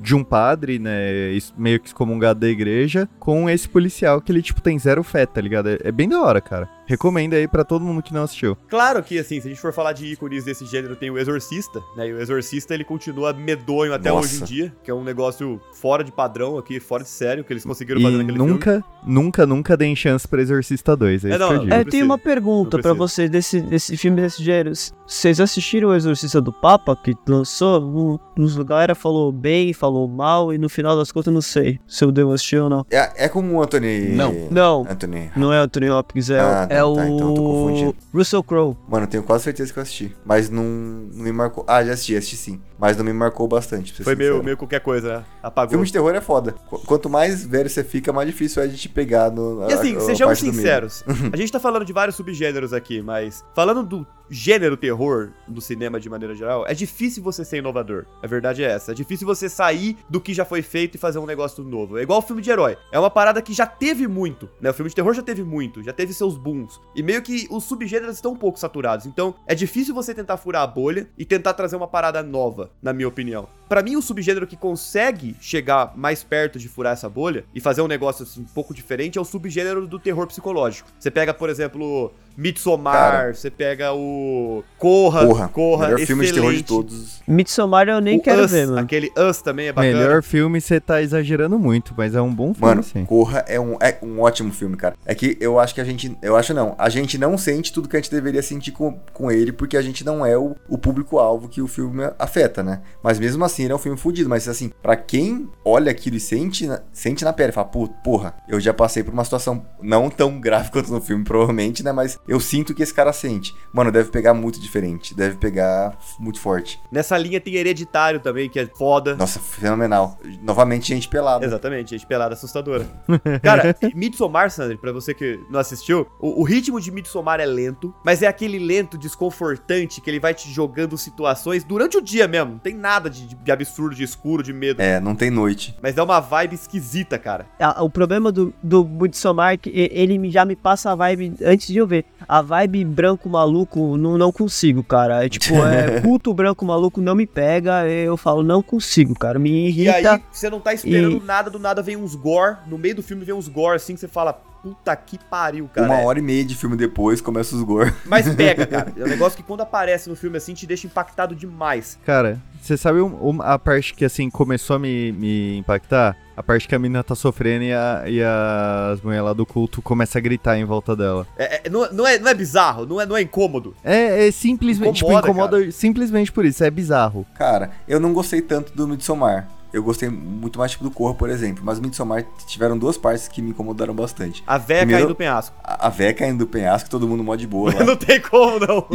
de um padre, né, meio que excomungado da igreja, com esse policial que ele, tipo, tem zero fé, tá ligado? É, é bem da hora, cara. Recomendo aí pra todo mundo que não assistiu. Claro que, assim, se a gente for falar de ícones desse gênero, tem o Exorcista, né? E o Exorcista, ele continua medonho até Nossa. hoje em dia, que é um negócio fora de padrão aqui, fora de sério, que eles conseguiram E fazer naquele filme. nunca, nunca, nunca deem chance pra Exorcista 2, é, É, isso não, que eu é- digo. É, tem uma pergunta precisa. vocês desse, desse filme desse gênero. Vocês assistiram o Exorcista do Papa, que lançou? Nos a galera falou bem, falou mal, e no final das contas eu não sei se eu devo assistir ou não. É, é como o Anthony. Não. Não, Anthony. não é o Anthony Hopkins, é, Ah, o- é tá, o tá, então eu tô confundindo. Russell Crowe. Mano, eu tenho quase certeza que eu assisti. Mas não, não me marcou. Ah, já assisti, assisti sim. Mas não me marcou bastante. Foi meio, meio qualquer coisa, né? Apagou. Filme de terror é foda. Qu- Quanto mais velho você fica, mais difícil é de te pegar no. E assim, a- a sejamos sinceros. A gente tá falando de vários subgêneros aqui, mas falando do gênero terror do cinema de maneira geral, é difícil você ser inovador. A verdade é essa. É difícil você sair do que já foi feito e fazer um negócio novo. É igual o filme de herói. É uma parada que já teve muito, né? O filme de terror já teve muito, já teve seus booms. E meio que os subgêneros estão um pouco saturados. Então, é difícil você tentar furar a bolha e tentar trazer uma parada nova, na minha opinião. Pra mim, o subgênero que consegue chegar mais perto de furar essa bolha e fazer um negócio assim, um pouco diferente é o subgênero do terror psicológico. Você pega, por exemplo, Midsommar, Cara. você pega o Corra, Porra. Corra, melhor filme de terror de excelente. todos. Midsommar eu nem o quero Us, ver, mano. Aquele Us também é bacana. Melhor filme você tá exagerando muito, mas é um bom filme, Mano, sim. Corra é um, é um ótimo filme, cara. É que eu acho que a gente. Eu acho não. A gente não sente tudo que a gente deveria sentir com, com ele, porque a gente não é o, o público-alvo que o filme afeta, né? Mas mesmo assim, ele é um filme fudido. Mas assim, pra quem olha aquilo e sente, na- sente na pele, fala, "Pô, porra, eu já passei por uma situação não tão grave quanto no filme, provavelmente, né? Mas eu sinto que esse cara sente. Mano, deve pegar muito diferente. Deve pegar muito forte. Nessa linha tem Hereditário também, que é foda. Nossa, fenomenal. Novamente, gente pelada. Exatamente, gente pelada assustadora. Cara, Midsommar, Sandri, pra você que não assistiu, o, o ritmo de Midsommar é lento, mas é aquele lento desconfortante que ele vai te jogando situações durante o dia mesmo. Não tem nada de, de absurdo, de escuro, de medo. É, não tem noite. Mas é uma vibe esquisita, cara. Ah, o problema do, do Midsommar é que ele já me passa a vibe antes de eu ver. A vibe branco maluco, não, não consigo, cara. É tipo, é culto branco maluco não me pega, eu falo, não consigo, cara. Me E irrita. aí, você não tá esperando E- nada, do nada vem uns gore. No meio do filme vem uns gore assim que você fala, puta que pariu, cara. Uma É- hora e meia de filme depois começa os gore. Mas pega, cara. É um negócio que quando aparece no filme assim te deixa impactado demais. Cara, você sabe um- um- a parte que assim começou a me, me impactar? A parte que a menina tá sofrendo e, a- e as mulheres lá do culto começam a gritar em volta dela. É, é- não, não é, não é bizarro, não é, não é incômodo. É, é simplesmente, Incomoda, tipo, incomoda simplesmente por isso, é bizarro. Cara, eu não gostei tanto do Midsommar. Eu gostei muito mais tipo do Corra, por exemplo. Mas o Midsommar tiveram duas partes que me incomodaram bastante. A véia Primeiro- caindo do penhasco. A, a véia caindo do penhasco, todo mundo mó de boa lá. não tem como, não.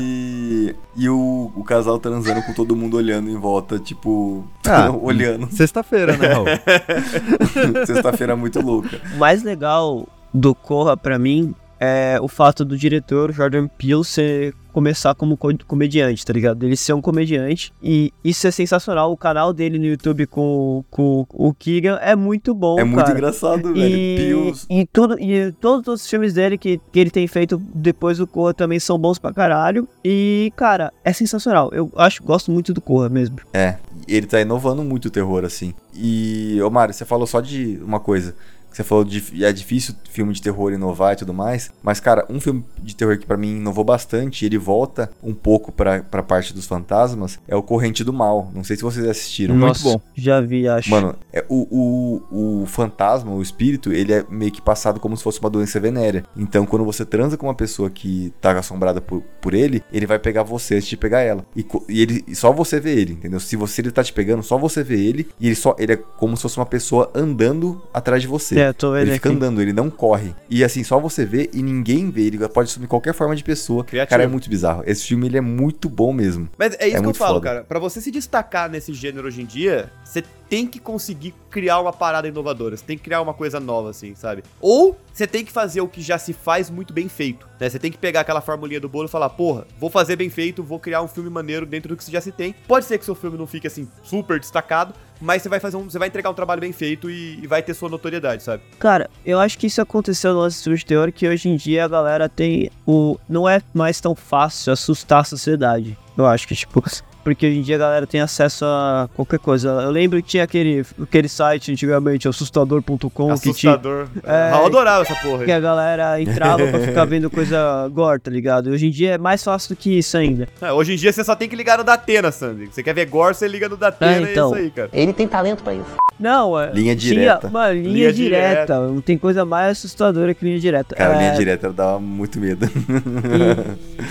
E, e o, o casal transando com todo mundo olhando em volta, tipo, Ah, olhando. Sexta-feira, né, Raul? Sexta-feira muito louca. O mais legal do Corra pra mim é o fato do diretor Jordan Peele ser começar como co- comediante, tá ligado? Ele ser um comediante e isso é sensacional. O canal dele no YouTube com, com o Keegan é muito bom, É muito cara. engraçado, velho. E, Pios. e, tudo, e todos os filmes dele que, que ele tem feito depois do Corra também são bons pra caralho. E, cara, é sensacional. Eu acho, gosto muito do Corra mesmo. É, ele tá inovando muito o terror, assim. E, ô Mário, você falou só de uma coisa. Você falou de é difícil filme de terror inovar e tudo mais. Mas, cara, um filme de terror que pra mim inovou bastante, ele volta um pouco pra, pra parte dos fantasmas, é o Corrente do Mal. Não sei se vocês assistiram. Muito Nossa, bom. Já vi, acho. Mano, é, o, o, o fantasma, o espírito, ele é meio que passado como se fosse uma doença venérea. Então, quando você transa com uma pessoa que tá assombrada por, por ele, ele vai pegar você antes de pegar ela. E, e ele e só você vê ele, entendeu? Se você ele tá te pegando, só você vê ele. E ele só ele é como se fosse uma pessoa andando atrás de você. É, eu tô vendo Ele fica aqui. andando, ele não corre. E assim, só você vê e ninguém vê. Ele pode assumir qualquer forma de pessoa. Criativo. Cara, é muito bizarro. Esse filme, ele é muito bom mesmo. Mas é isso que eu falo, foda. cara. Pra você se destacar nesse gênero hoje em dia, você tem que conseguir criar uma parada inovadora. Você tem que criar uma coisa nova, assim, sabe? Ou você tem que fazer o que já se faz muito bem feito, né? Você tem que pegar aquela formulinha do bolo e falar, porra, vou fazer bem feito, vou criar um filme maneiro dentro do que já se tem. Pode ser que seu filme não fique, assim, super destacado, mas você vai fazer um, você vai entregar um trabalho bem feito e, e vai ter sua notoriedade, sabe? Cara, eu acho que isso aconteceu no lance do terror, que hoje em dia a galera tem o... Não é mais tão fácil assustar a sociedade. Eu acho que, tipo... Porque hoje em dia a galera tem acesso a qualquer coisa. Eu lembro que tinha aquele, aquele site antigamente, assustador.com, que tinha... Assustador. É, eu adorava essa porra aí. Que a galera entrava pra ficar vendo coisa gore, tá ligado? Hoje em dia é mais fácil do que isso ainda. É, hoje em dia você só tem que ligar no Datena, Sandy. Você quer ver gore, você liga no Datena É, e é então. isso aí, cara. Ele tem talento pra isso. Não, é. Linha tinha- direta. Mano, linha, Linha direta. Não tem coisa mais assustadora que linha direta. Cara, É, linha direta dá muito medo.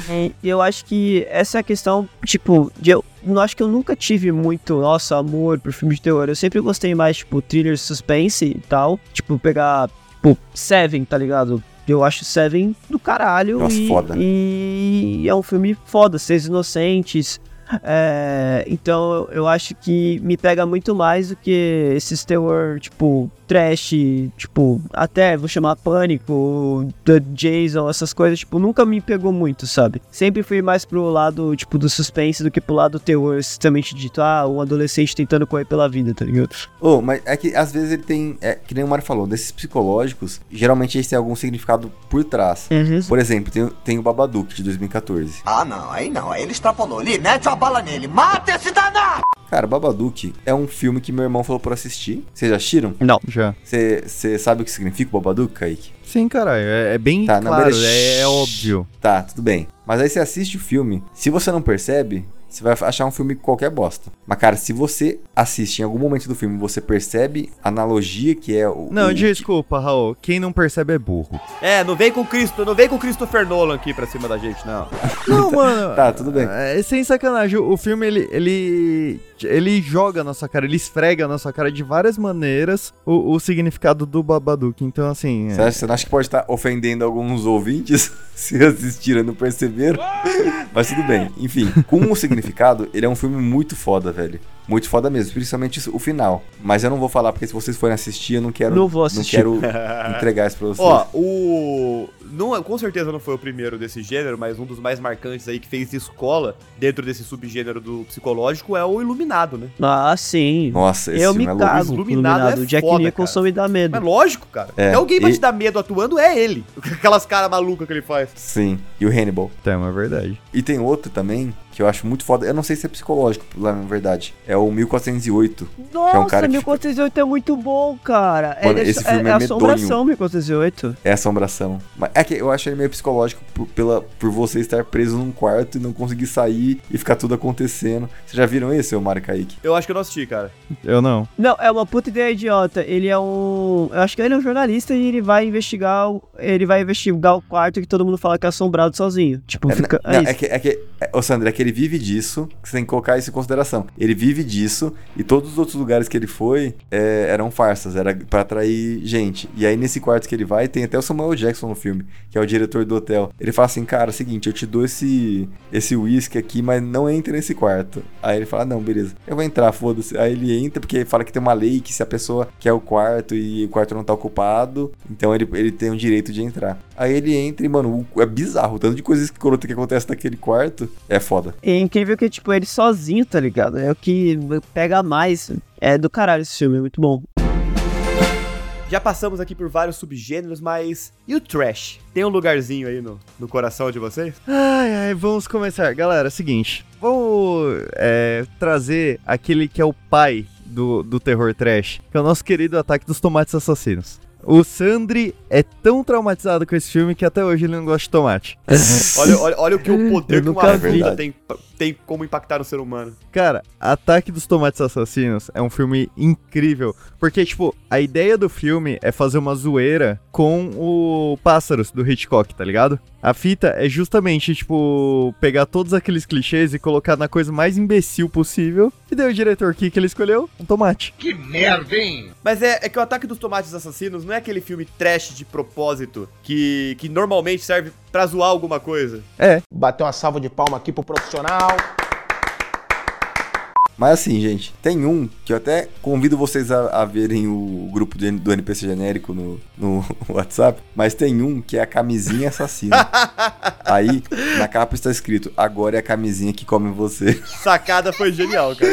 E, e eu acho que essa é a questão, tipo, de eu não acho que eu nunca tive muito, nossa, amor por filme de terror. Eu sempre gostei mais, tipo, thriller suspense e tal. Tipo, pegar, tipo, Seven, tá ligado? Eu acho Seven do caralho. Nossa, e, foda. E é um filme foda, Seis Inocentes. É, então eu- acho que me pega muito mais do que esses terror, tipo, trash, tipo, até vou chamar Pânico, The Jason, essas coisas, tipo, nunca me pegou muito, sabe? Sempre fui mais pro lado, tipo, do suspense do que pro lado do terror, extremamente dito, ah, um adolescente tentando correr pela vida, tá ligado? Ô, mas é que às vezes ele tem, é, que nem o Mário falou, desses psicológicos, geralmente eles têm algum significado por trás. Por exemplo, tem, tem o Babadook de 2014. Ah, não, aí não, aí ele extrapolou. Ali, mete a bala nele, mata esse danado! Cara, Babadook é um filme que meu irmão falou pra assistir. Vocês já assistiram? Não. Já. Você sabe o que significa o Babadook, Kaique? Sim, caralho. É, é bem Tá, claro, beleza. é, é óbvio. Tá, tudo bem. Mas aí você assiste o filme, se você não percebe, você vai achar um filme qualquer bosta. Mas, cara, se você assiste em algum momento do filme, você percebe a analogia que é o. Não, o, desculpa, Raul. Quem não percebe é burro. É, não vem com Cristo, não vem com Christopher Nolan aqui pra cima da gente, não. Não, mano. Tá, tudo bem. É, sem sacanagem. O filme, ele, ele. Ele joga na sua cara, ele esfrega na sua cara de várias maneiras o, o significado do Babadook. Então, assim. Você, acha, você não acha que pode estar ofendendo alguns ouvintes se assistiram e não perceberam? Mas tudo bem. Enfim, com o significado, ele é um filme muito foda, velho. Muito foda mesmo, principalmente o final. Mas eu não vou falar, porque se vocês forem assistir, eu não quero. Não vou assistir. quero entregar isso pra vocês. Ó, o. Não, com certeza não foi o primeiro desse gênero, mas um dos mais marcantes aí que fez escola dentro desse subgênero do psicológico é o Iluminado, né? Ah, sim. Nossa, esse eu me é cago Iluminado Iluminado. é O Jack foda, Nicholson cara. me dá medo. Mas lógico, cara. É, É, alguém pra e- te dar medo atuando, é ele. Aquelas caras malucas que ele faz. Sim, e o Hannibal. Então, é verdade. E tem outro também que eu acho muito foda. Eu não sei se é psicológico, lá na verdade. É o 1408. Nossa, um cara que 1408 é muito bom, cara. Mano, é, esse filme é é, medonho. assombração, 1408. É assombração. Mas é que eu acho ele meio psicológico por, pela, por você estar preso num quarto e não conseguir sair e ficar tudo acontecendo. Vocês já viram esse, ô Mário Kaique? Eu acho que eu não assisti, cara. Eu não. Não, é uma puta ideia idiota. Ele é um. Eu acho que ele é um jornalista e ele vai investigar. o- Ele vai investigar o quarto que todo mundo fala que é assombrado sozinho. Tipo, É, fica. não, é é isso. que, é que, é, ô Sandro, é que ele vive disso, que você tem que colocar isso em consideração. Ele vive disso e todos os outros lugares que ele foi é, eram farsas, era pra atrair gente. E aí nesse quarto que ele vai, tem até o Samuel Jackson no filme, que é o diretor do hotel. Ele fala assim, cara, é o seguinte, eu te dou esse esse uísque aqui, mas não entra nesse quarto. Aí ele fala, não, beleza, eu vou entrar, foda-se. Aí ele entra porque fala que tem uma lei que se a pessoa quer o quarto e o quarto não tá ocupado, então ele, ele tem o direito de entrar. Aí ele entra e, mano, é bizarro. O tanto de coisas escrotas que acontece naquele quarto é foda. É incrível que, tipo, ele sozinho, tá ligado? É o que pega mais. É do caralho esse filme, é muito bom. Já passamos aqui por vários subgêneros, mas. E o trash? Tem um lugarzinho aí no, no coração de vocês? Ai, ai, vamos começar. Galera, é o seguinte. Vamos é, trazer aquele que é o pai do, do terror trash, que é o nosso querido Ataque dos Tomates Assassinos. O Sandri é tão traumatizado com esse filme que até hoje ele não gosta de tomate. Olha, olha, olha o que o poder que uma vi. fruta tem, tem como impactar no ser humano. Cara, Ataque dos Tomates Assassinos é um filme incrível. Porque, tipo, a ideia do filme é fazer uma zoeira com o Pássaros do Hitchcock, tá ligado? A fita é justamente, tipo, pegar todos aqueles clichês e colocar na coisa mais imbecil possível. E daí o diretor aqui que ele escolheu? Um tomate. Que merda, hein? Mas é, é que o Ataque dos Tomates Assassinos não é aquele filme trash de propósito que, que normalmente serve pra zoar alguma coisa. É, Bateu uma salva de palma aqui pro profissional. Mas assim, gente, tem um que eu até convido vocês a, a verem o grupo do, do NPC genérico no, no WhatsApp, mas tem um que é a camisinha assassina. Aí, na capa está escrito, agora é a camisinha que come você. Sacada foi genial, cara.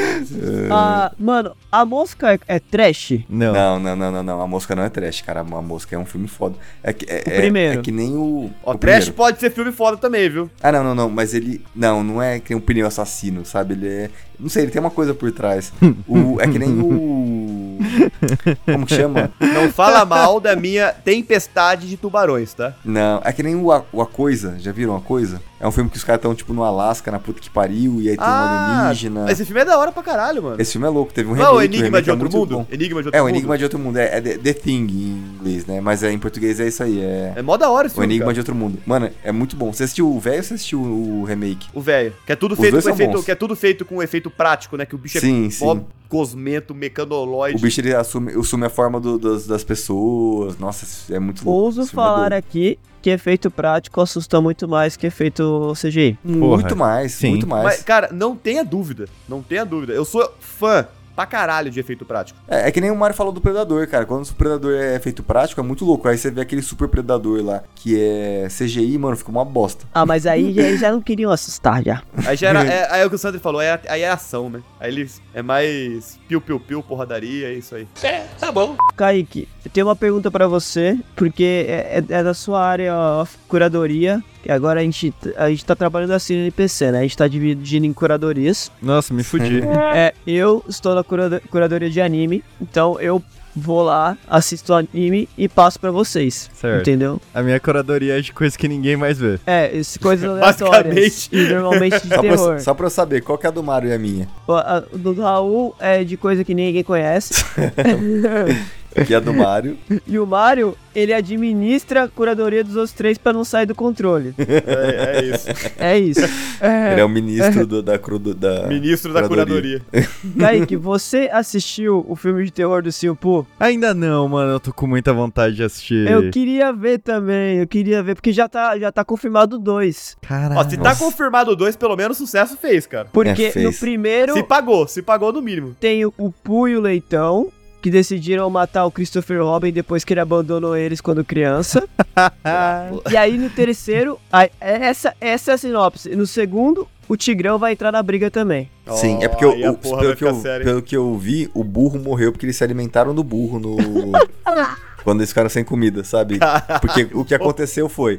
Ah, mano, a mosca é, é trash? não. Não, não, não, não, não. A mosca não é trash, cara. A mosca é um filme foda. É que, é, O é- primeiro. É, que nem o. Ó, o trash primeiro. pode ser filme foda também, viu? Ah, não, não, não. Mas ele. Não, não é que nem um pneu assassino, sabe? Ele é. Não sei, ele tem uma coisa por trás. O, é que nem o. Como que chama? Não fala mal da minha tempestade de tubarões, tá? Não, é que nem o A, o a Coisa. Já viram a Coisa? É um filme que os caras estão, tipo, no Alasca, na puta que pariu, e aí tem um alienígena. Ah, esse filme é da hora pra caralho, mano. Esse filme é louco, teve um não é o remake, Enigma remake de é Outro muito Mundo? bom. Enigma de Outro É, o Mundo? Enigma de Outro Mundo. É, é The, The Thing em inglês, né? Mas é, em português é isso aí. É. É mó da hora esse O filme, Enigma cara. de Outro Mundo. Mano, é muito bom. Você assistiu o velho ou você assistiu o remake? O velho. Que é tudo feito com efeito, bons. que é tudo feito com efeito prático, né? Que o bicho Sim, é sim. cosmento, mecanoloide. O bicho ele assume, assume a forma do- das, das pessoas. Nossa, é muito louco. Ouso é falar aqui que efeito prático assusta muito mais que efeito CGI. Muito Porra, mais, sim. muito mais. Mas, cara, não tenha dúvida. Não tenha dúvida. Eu sou fã pra caralho de efeito prático. É, é que nem o Mario falou do Predador, cara. Quando o Predador é feito prático, é muito louco. Aí você vê aquele Super Predador lá, que é CGI, mano, fica uma bosta. Ah, mas aí já, já não queriam assustar já. Aí já era. é, aí é o que o Sandro falou, aí é, aí é ação, né? Aí eles. É mais piu-piu-piu, porradaria, é isso aí. Kaique, eu tenho uma pergunta pra você, porque é, é- é da sua área ó, curadoria, que agora a gente, a gente tá trabalhando assim no NPC, né? A gente tá dividindo em curadorias. Nossa, me fudi. É, eu estou na curado- curadoria de anime, então eu vou lá, assisto o anime e passo pra vocês. Certo. Entendeu? A minha curadoria é de coisa que ninguém mais vê. É, isso, coisas aleatórias. Basicamente. E normalmente de Só pra, terror. só pra eu saber, qual que é a do Mario e a minha? O, a- do Raul é de coisa que ninguém conhece. E a do Mario. e o Mario, ele administra a curadoria dos outros três pra não sair do controle. É, é isso. É isso. É, Ele é o ministro do- da, cru- da. Ministro da Curadoria. curadoria. Kaique, você assistiu o filme de terror do Simpu? Ainda não, mano. Eu tô com muita vontade de assistir. Eu queria ver também, eu queria ver, porque já tá, já tá confirmado dois. Caralho. Ó, se tá Nossa. confirmado dois, pelo menos sucesso fez, cara. Porque É, fez. no primeiro Se pagou, se pagou no mínimo. tem o, o Pu e o Leitão, que decidiram matar o Christopher Robin depois que ele abandonou eles quando criança. e aí no terceiro, aí, essa, essa é a sinopse. No segundo, o Tigrão vai entrar na briga também. Sim, é porque, eu- aí a o- pelo, que eu, pelo que eu vi, o burro morreu porque eles se alimentaram do burro no. quando eles ficaram sem comida, sabe? Porque o que aconteceu foi: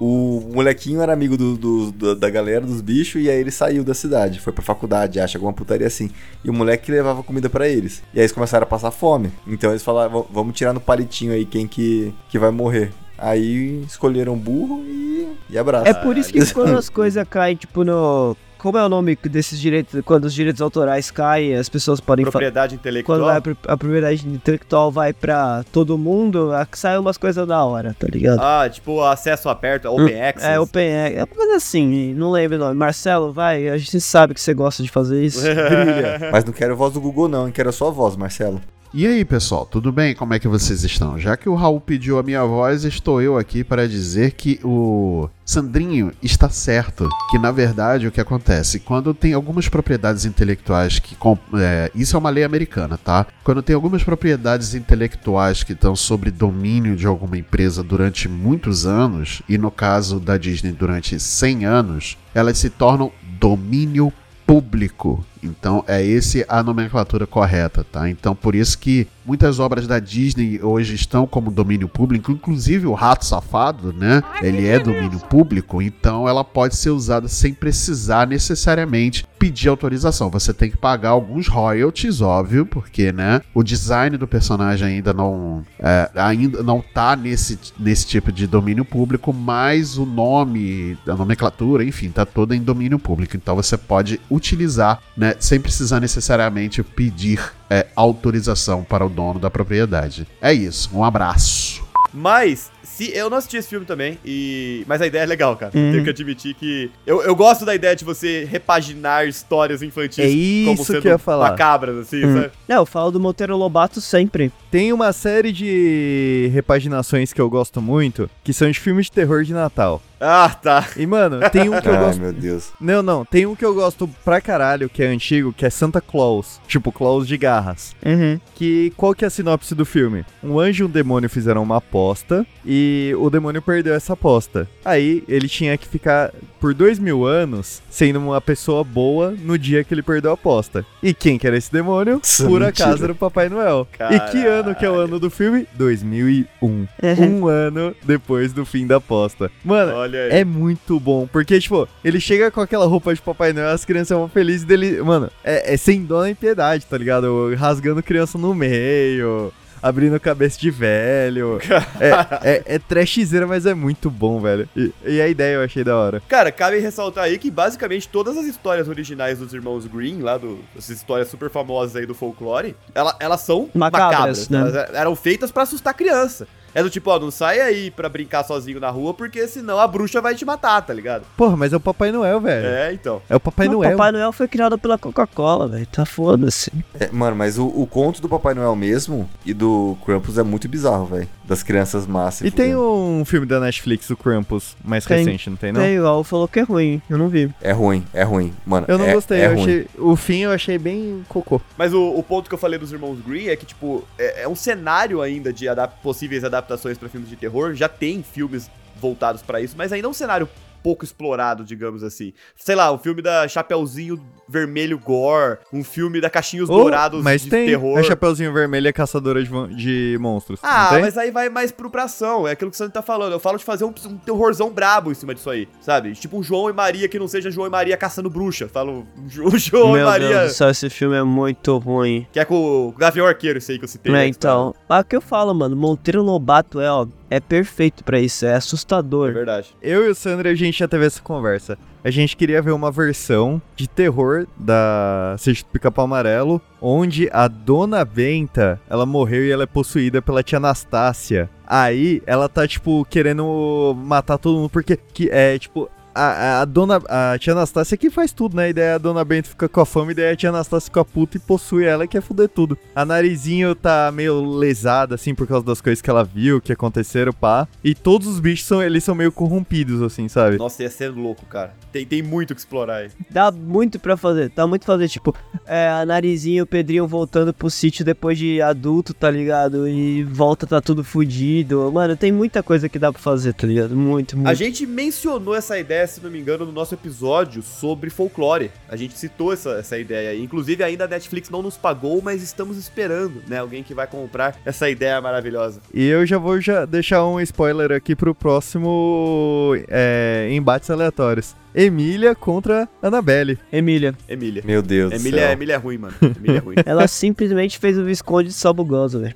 o molequinho era amigo do, do- do- da galera, dos bichos, e aí ele saiu da cidade, foi pra faculdade, acha alguma putaria assim. E o moleque levava comida pra eles. E aí eles começaram a passar fome. Então eles falaram: "V- vamos tirar no palitinho aí quem que, que vai morrer. Aí escolheram o burro e, e abraço. É por isso que quando as coisas caem, tipo, no. Como é o nome desses direitos, quando os direitos autorais caem, as pessoas podem fa- Propriedade intelectual. quando a a propriedade intelectual vai pra todo mundo, a- sai umas coisas da hora, tá ligado? Ah, tipo, acesso aberto, Open Access. É, Open Access, é uma coisa assim, não lembro o nome. Marcelo, vai, a gente sabe que você gosta de fazer isso. Brilha. Mas não quero voz do Google, não? Quero a voz, Marcelo. E aí, pessoal, tudo bem? Como é que vocês estão? Já que o Raul pediu a minha voz, estou eu aqui para dizer que o Sandrinho está certo. Que na verdade o que acontece? Quando tem algumas propriedades intelectuais que. é, isso é uma lei americana, tá? Quando tem algumas propriedades intelectuais que estão sob domínio de alguma empresa durante muitos anos, e no caso da Disney durante 100 anos, elas se tornam domínio público. Então é esse a nomenclatura correta, tá? Então por isso que muitas obras da Disney hoje estão como domínio público, inclusive o Rato Safado, né? Ele é domínio público, então ela pode ser usada sem precisar necessariamente pedir autorização. Você tem que pagar alguns royalties, óbvio, porque, né? O design do personagem ainda não é, ainda não tá nesse, nesse tipo de domínio público, mas o nome, a nomenclatura, enfim, tá toda em domínio público. Então você pode utilizar, né, sem precisar necessariamente pedir é, autorização para o dono da propriedade. É isso. Um abraço. Mas, se eu não assisti esse filme também, e mas a ideia é legal, cara. Uhum. Tenho que admitir que eu, eu gosto da ideia de você repaginar histórias infantis É isso como sendo que eu ia falar. macabras, assim, Hum. sabe? Não, eu falo do Monteiro Lobato sempre. Tem uma série de repaginações que eu gosto muito, que são de filmes de terror de Natal. Ah, tá. E, mano, tem um que eu Ai, gosto. meu Deus. Não, não, tem um que eu gosto pra caralho, que é antigo, que é Santa Claus. Tipo, Claus de garras. Uhum. Que qual que é a sinopse do filme? Um anjo e um demônio fizeram uma aposta e o demônio perdeu essa aposta. Aí ele tinha que ficar por dois mil anos sendo uma pessoa boa no dia que ele perdeu a aposta. E quem que era esse demônio? Nossa, por mentira. acaso era o Papai Noel. E que ano que é o ano do filme? 2001. um ano depois do fim da aposta. Mano, Olha aí. é muito bom, porque, tipo, ele chega com aquela roupa de Papai Noel, as crianças vão felizes dele. Mano, é, é sem dó nem piedade, tá ligado? Rasgando criança no meio. Abrindo cabeça de velho. É, é, é trashzeira, mas é muito bom, velho. E, e a ideia eu achei da hora. Cara, cabe ressaltar aí que basicamente todas as histórias originais dos irmãos Green, lá do, essas histórias super famosas aí do folclore, ela- elas são Macabras, macabras. né? Elas eram feitas pra assustar criança. É do tipo, ó, não sai aí pra brincar sozinho na rua, porque senão a bruxa vai te matar, tá ligado? Porra, mas é o Papai Noel, velho. É, então. É o Papai Não, Noel. Papai Noel foi criado pela Coca-Cola, velho. Tá foda-se. É, mano, mas o, o conto do Papai Noel mesmo e do Krampus é muito bizarro, velho. Das crianças massas. E tem um filme da Netflix, o Krampus, mais Tem. recente, não tem, não? Tem, o falou que é ruim. Eu não vi. É ruim, é ruim. Mano, Eu não é, gostei, é eu ruim. achei. O fim eu achei bem cocô. Mas o, o ponto que eu falei dos irmãos Green é que, tipo, é, é um cenário ainda de adap- possíveis adaptações pra filmes de terror. Já tem filmes voltados pra isso, mas ainda é um cenário pouco explorado, digamos assim. Sei lá, o filme da Chapeuzinho Vermelho Gore, um filme da Caixinhos Oh, Dourados mas de tem terror. a Chapeuzinho Vermelho é caçadora de, de monstros. Ah, não tem? mas aí vai mais pro pra ação. É aquilo que o Sandy tá falando. Eu falo de fazer um, um terrorzão brabo em cima disso aí, sabe? Tipo um João e Maria que não seja João e Maria caçando bruxa. Falo um um João e Meu Maria. Deus do céu, esse filme é muito ruim. Que é com o Gavião Arqueiro, esse aí que eu citei. É, né, então. Mas o que eu falo, mano, Monteiro Lobato é, ó, é perfeito pra isso, é É assustador. verdade. Eu e o Sandro, a gente já teve essa conversa. A gente queria ver uma versão de terror da Sítio do Pica-Pau Amarelo, onde a Dona Benta, ela morreu e ela é possuída pela tia Anastácia. Aí, ela tá, tipo, querendo matar todo mundo, porque, que, é, tipo... A, a- dona, a tia Anastácia que faz tudo, né? E daí a dona Benta fica com a fome, e daí a tia Anastácia fica puta e possui ela e quer fuder tudo. A narizinho tá meio lesada, assim, por causa das coisas que ela viu, que aconteceram, pá. E todos os bichos são, eles são meio corrompidos, assim, sabe? Nossa, ia ser louco, cara. Tem, tem muito o que explorar aí. Dá muito pra fazer, dá muito pra fazer, tipo, é, a Narizinho e o Pedrinho voltando pro sítio depois de adulto, tá ligado? E volta, tá tudo fudido. Mano, tem muita coisa que dá pra fazer, tá ligado? Muito, muito. A gente mencionou essa ideia, se não me engano, no nosso episódio sobre folclore. A gente citou essa, essa ideia aí. Inclusive, ainda a Netflix não nos pagou, mas estamos esperando, né? Alguém que vai comprar essa ideia maravilhosa. E eu já vou já deixar um spoiler aqui pro próximo é, embates aleatórios. Emília contra Annabelle. Emília. Emília. Meu Deus Emília, céu. Emília é ruim, mano. Emília é ruin. Ela simplesmente fez o Visconde de Sabugoso, velho.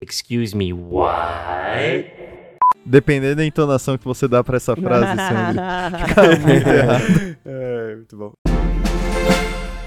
Excuse me, what? Dependendo da entonação que você dá pra essa frase, Sandro. Fica muito errado. é, muito bom.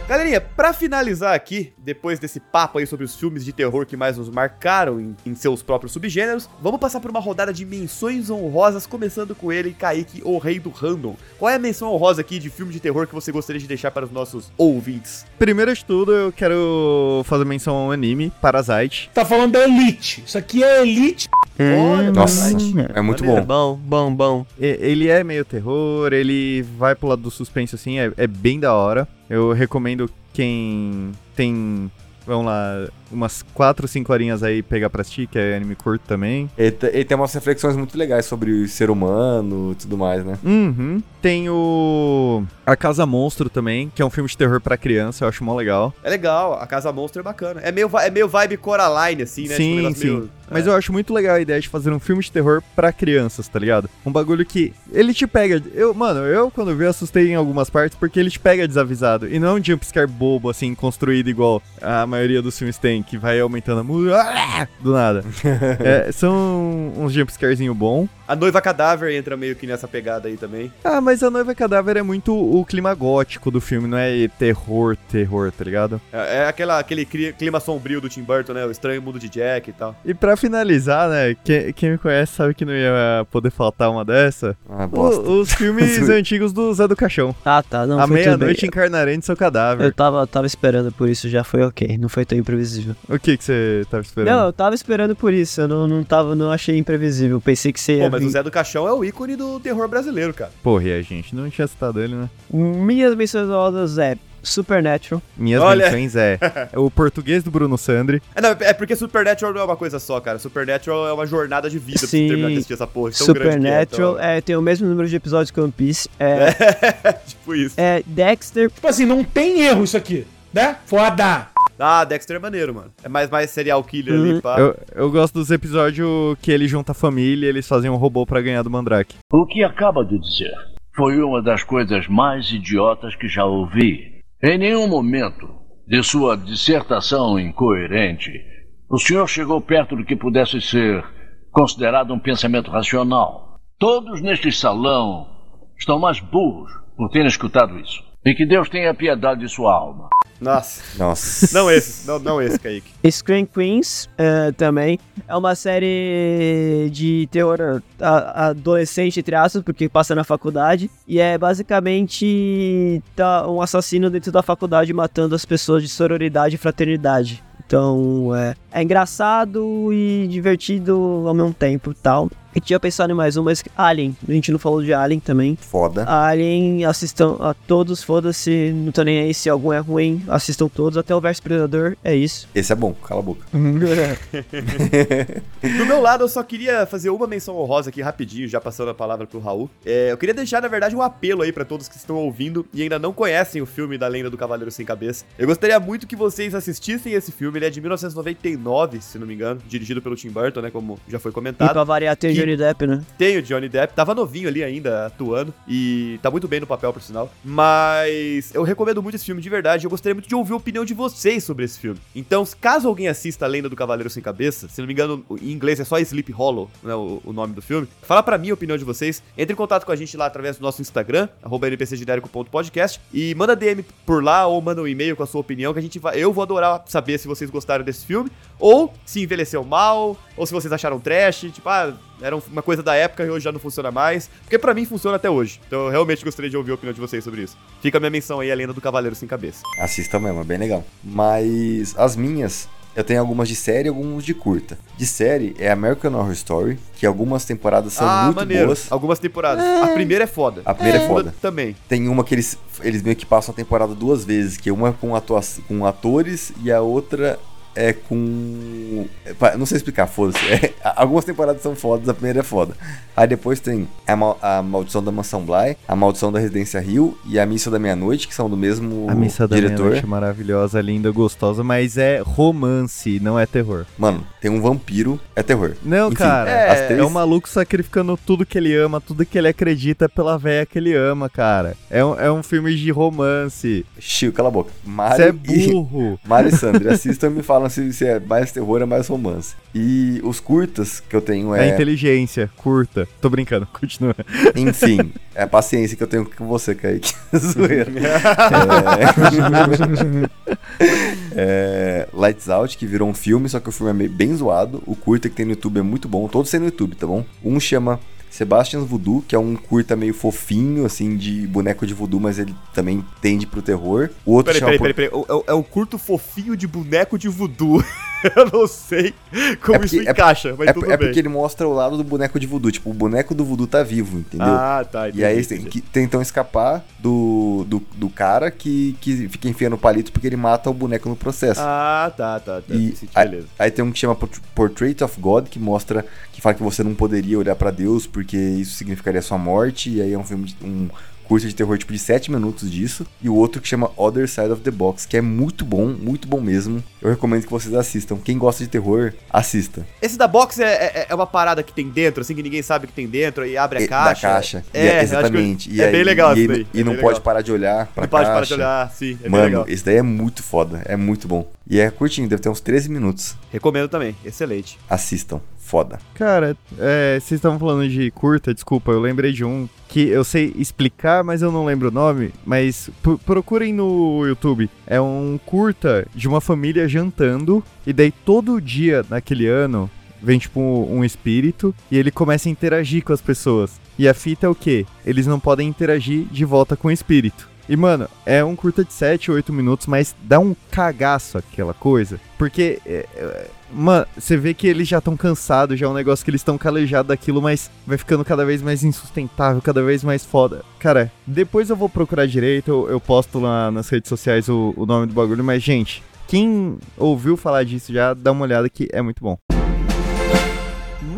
Galerinha, pra finalizar aqui, depois desse papo aí sobre os filmes de terror que mais nos marcaram em, em seus próprios subgêneros, vamos passar por uma rodada de menções honrosas, começando com ele, Kaique, o rei do random. Qual é a menção honrosa aqui de filme de terror que você gostaria de deixar para os nossos ouvintes? Primeiro de tudo, eu quero fazer menção ao anime Parasite. Tá falando da Elite. Isso aqui é Elite. Olha, Nossa, é muito Maneiro. bom. Bom, bom, bom. Ele é meio terror, ele vai pro lado do suspense assim, é, é bem da hora. Eu recomendo quem tem, vamos lá, umas 4, 5 horinhas aí pegar pra assistir, que é anime curto também. Ele, te- ele tem umas reflexões muito legais sobre o ser humano e tudo mais, né? Uhum. Tem o A Casa Monstro também, que é um filme de terror pra criança, eu acho mó legal. É legal, a Casa Monstro é bacana. É meio, é meio vibe Coraline, assim, né? sim, um negócio sim. meio- Mas é. eu acho muito legal a ideia de fazer um filme de terror pra crianças, tá ligado? Um bagulho que ele te pega. Eu, mano, eu quando vi assustei em algumas partes porque ele te pega desavisado. E não é um jumpscare bobo, assim, construído igual a maioria dos filmes tem, que vai aumentando a música do nada. É, são uns jumpscarezinho bom. A Noiva Cadáver entra meio que nessa pegada aí também. Ah, mas a Noiva Cadáver é muito o clima gótico do filme, não é terror, terror, tá ligado? É, é aquela, aquele clima sombrio do Tim Burton, né? O Estranho Mundo de Jack e tal. E pra finalizar, né, quem, quem me conhece sabe que não ia poder faltar uma dessa. Ah, O- bosta. os filmes antigos do Zé do Caixão. Ah, tá. Não, a meia-noite encarnarei de seu cadáver. Eu tava, tava esperando por isso, já foi ok. Não foi tão imprevisível. O que que você tava esperando? Não, eu tava esperando por isso. Eu não, não, tava, não achei imprevisível. Pensei que você ia Pô, mas vir- o Zé do Caixão é o ícone do terror brasileiro, cara. Porra, e a gente não tinha citado ele, né? Minhas menções honrosas é Supernatural. Minhas Olha. menções é o português do Bruno Sandri. É, não, é porque Supernatural não é uma coisa só, cara. Supernatural é uma jornada de vida pra você Sim. terminar de assistir essa porra. é, Supernatural então- é, tem o mesmo número de episódios que One Piece. É, tipo isso. é Dexter. Tipo assim, não tem erro isso aqui, né? Foda. Ah, Dexter é maneiro, mano. É mais, mais serial killer ali, Uhum. pá. Eu, eu gosto dos episódios que ele junta a família e eles fazem um robô pra ganhar do Mandrake. O que acaba de dizer foi uma das coisas mais idiotas que já ouvi. Em nenhum momento de sua dissertação incoerente, o senhor chegou perto do que pudesse ser considerado um pensamento racional. Todos neste salão estão mais burros por terem escutado isso. E que Deus tenha piedade de sua alma. Nossa. Nossa. Não esse, não, não esse, Kaique. Scream Queens é, também. É uma série de terror adolescente, entre aspas, porque passa na faculdade. E é basicamente tá um assassino dentro da faculdade matando as pessoas de sororidade e fraternidade. Então é, é engraçado e divertido ao mesmo tempo tal. Tinha pensado em mais um, mas Alien. A gente não falou de Alien também. Foda. Alien, assistam a todos, foda-se, não tô nem aí se algum é ruim, assistam todos, até o Verso Predador, é isso. Esse é bom, cala a boca. Do meu lado, eu só queria fazer uma menção honrosa aqui rapidinho, já passando a palavra pro Raul. É, eu queria deixar, na verdade, um apelo aí pra todos que estão ouvindo e ainda não conhecem o filme da Lenda do Cavaleiro Sem Cabeça. Eu gostaria muito que vocês assistissem esse filme, ele é de 1999, se não me engano, dirigido pelo Tim Burton, né, como já foi E comentado. pra variar tem Johnny Depp, né? Tem o Johnny Depp, tava novinho ali ainda, atuando, e tá muito bem no papel, por sinal. Mas eu recomendo muito esse filme de verdade, eu gostaria muito de ouvir a opinião de vocês sobre esse filme. Então, caso alguém assista A Lenda do Cavaleiro Sem Cabeça, se não me engano, em inglês é só Sleep Hollow, né, o, o nome do filme, fala pra mim a opinião de vocês, entre em contato com a gente lá através do nosso Instagram, npcgenérico.podcast, e manda DM por lá, ou manda um e-mail com a sua opinião, que a gente vai, eu vou adorar saber se vocês gostaram desse filme, ou se envelheceu mal, ou se vocês acharam trash, tipo, ah, era uma coisa da época e hoje já não funciona mais. Porque pra mim funciona até hoje. Então eu realmente gostaria de ouvir a opinião de vocês sobre isso. Fica a minha menção aí, a lenda do Cavaleiro Sem Cabeça. Assista mesmo, é bem legal. Mas as minhas, eu tenho algumas de série e algumas de curta. De série é American Horror Story, que algumas temporadas são ah, muito maneiro. boas. Algumas temporadas. A primeira é foda. A primeira é, segunda foda. Também. Tem uma que eles, eles meio que passam a temporada duas vezes, que uma é com, atua com atores e a outra é com. é, Não sei explicar, foda-se. É, algumas temporadas são fodas, a primeira é foda. Aí depois tem a, Mal- a Maldição da Mansão Bly, a Maldição da Residência Rio e a Missa da Meia-Noite, que são do mesmo A missa da meia-noite é maravilhosa, linda, gostosa, mas é romance, não é terror. Mano, tem um vampiro, é terror. Não, Enfim, cara, é, três- é um maluco sacrificando tudo que ele ama, tudo que ele acredita pela véia que ele ama, cara. É um, é um filme de romance. Chico, cala a boca. Você é e- burro. Mário e Sandra, assistam e me falam se, se é mais terror ou mais romance. E os curtas que eu tenho É é. inteligência, curta. Tô brincando, continua. Enfim, é a paciência que eu tenho com você, Kaique. Zoeira. É... é, Lights Out, que virou um filme, só que o filme é bem zoado. O curta que tem no YouTube é muito bom. Todos têm no YouTube, tá bom? Um chama Sebastian's Voodoo, que é um curta meio fofinho, assim, de boneco de voodoo, mas ele também tende pro terror. O outro Peraí, chama peraí, peraí, peraí. É o- É o curto fofinho de boneco de voodoo. Eu não sei como isso porque- encaixa, mas é, tudo é bem. porque ele mostra o lado do boneco de voodoo. Tipo, o boneco do voodoo tá vivo, entendeu? Ah, tá, E aí entendi, eles entendi. que tentam escapar do, do, do cara que, que fica enfiando palito porque ele mata o boneco no processo. Ah, tá, tá, tá. E aí, beleza. aí tem um que chama Port- Portrait of God, que mostra, que fala que você não poderia olhar pra Deus porque isso significaria sua morte. E aí é um filme, de, um curso de terror tipo de 7 minutos disso. E o outro que chama Other Side of the Box, que é muito bom, muito bom mesmo. Eu recomendo que vocês assistam. Quem gosta de terror, assista. Esse da box é, é, é uma parada que tem dentro, assim, que ninguém sabe o que tem dentro, e abre a caixa. Da caixa. É, que exatamente. E é bem legal e, isso daí. E é não bem pode legal. parar de olhar pra Não pode caixa. parar de olhar, sim, é Mano, legal. esse daí é muito foda. É muito bom. E é curtinho, deve ter uns 13 minutos. Recomendo também, excelente. Assistam. Foda. Cara, é, vocês estavam falando de curta, desculpa, eu lembrei de um que eu sei explicar, mas eu não lembro o nome. Mas pro- procurem no YouTube. É um curta de uma família jantando, e daí todo dia naquele ano vem tipo um espírito e ele começa a interagir com as pessoas. E a fita é o quê? Eles não podem interagir de volta com o espírito. E, mano, é um curta de 7, 8 minutos, mas dá um cagaço aquela coisa. Porque, é, é, mano, você vê que eles já estão cansados, já é um negócio que eles estão calejados daquilo, mas vai ficando cada vez mais insustentável, cada vez mais foda. Cara, depois eu vou procurar direito, eu, eu posto lá nas redes sociais o, o nome do bagulho, mas, gente, quem ouviu falar disso já, dá uma olhada que é muito bom.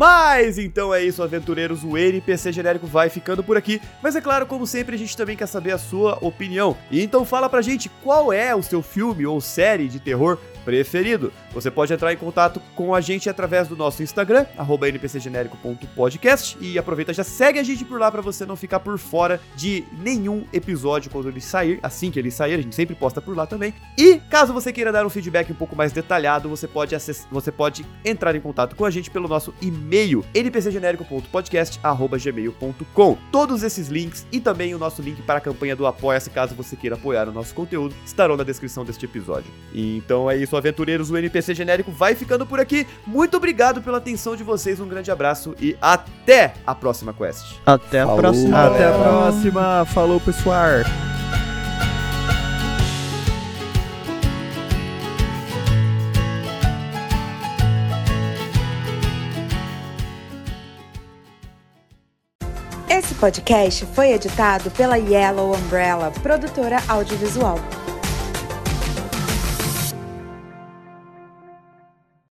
Mas então é isso, aventureiros. O NPC genérico vai ficando por aqui. Mas é claro, como sempre, a gente também quer saber a sua opinião. Então fala pra gente qual é o seu filme ou série de terror preferido. Você pode entrar em contato com a gente através do nosso Instagram, npcgenérico.podcast. E aproveita, já segue a gente por lá pra você não ficar por fora de nenhum episódio quando ele sair. Assim que ele sair, a gente sempre posta por lá também. E caso você queira dar um feedback um pouco mais detalhado, você pode, acess... você pode entrar em contato com a gente pelo nosso e-mail, npcgenérico.podcast.gmail.com. Todos esses links e também o nosso link para a campanha do Apoia-se, caso você queira apoiar o nosso conteúdo, estarão na descrição deste episódio. Então é isso, aventureiros, o NPC Genérico vai ficando por aqui. Muito obrigado pela atenção de vocês, um grande abraço e até a próxima quest. Até a Falou. próxima. Até a próxima, falou pessoal! Esse podcast foi editado pela Yellow Umbrella, produtora audiovisual.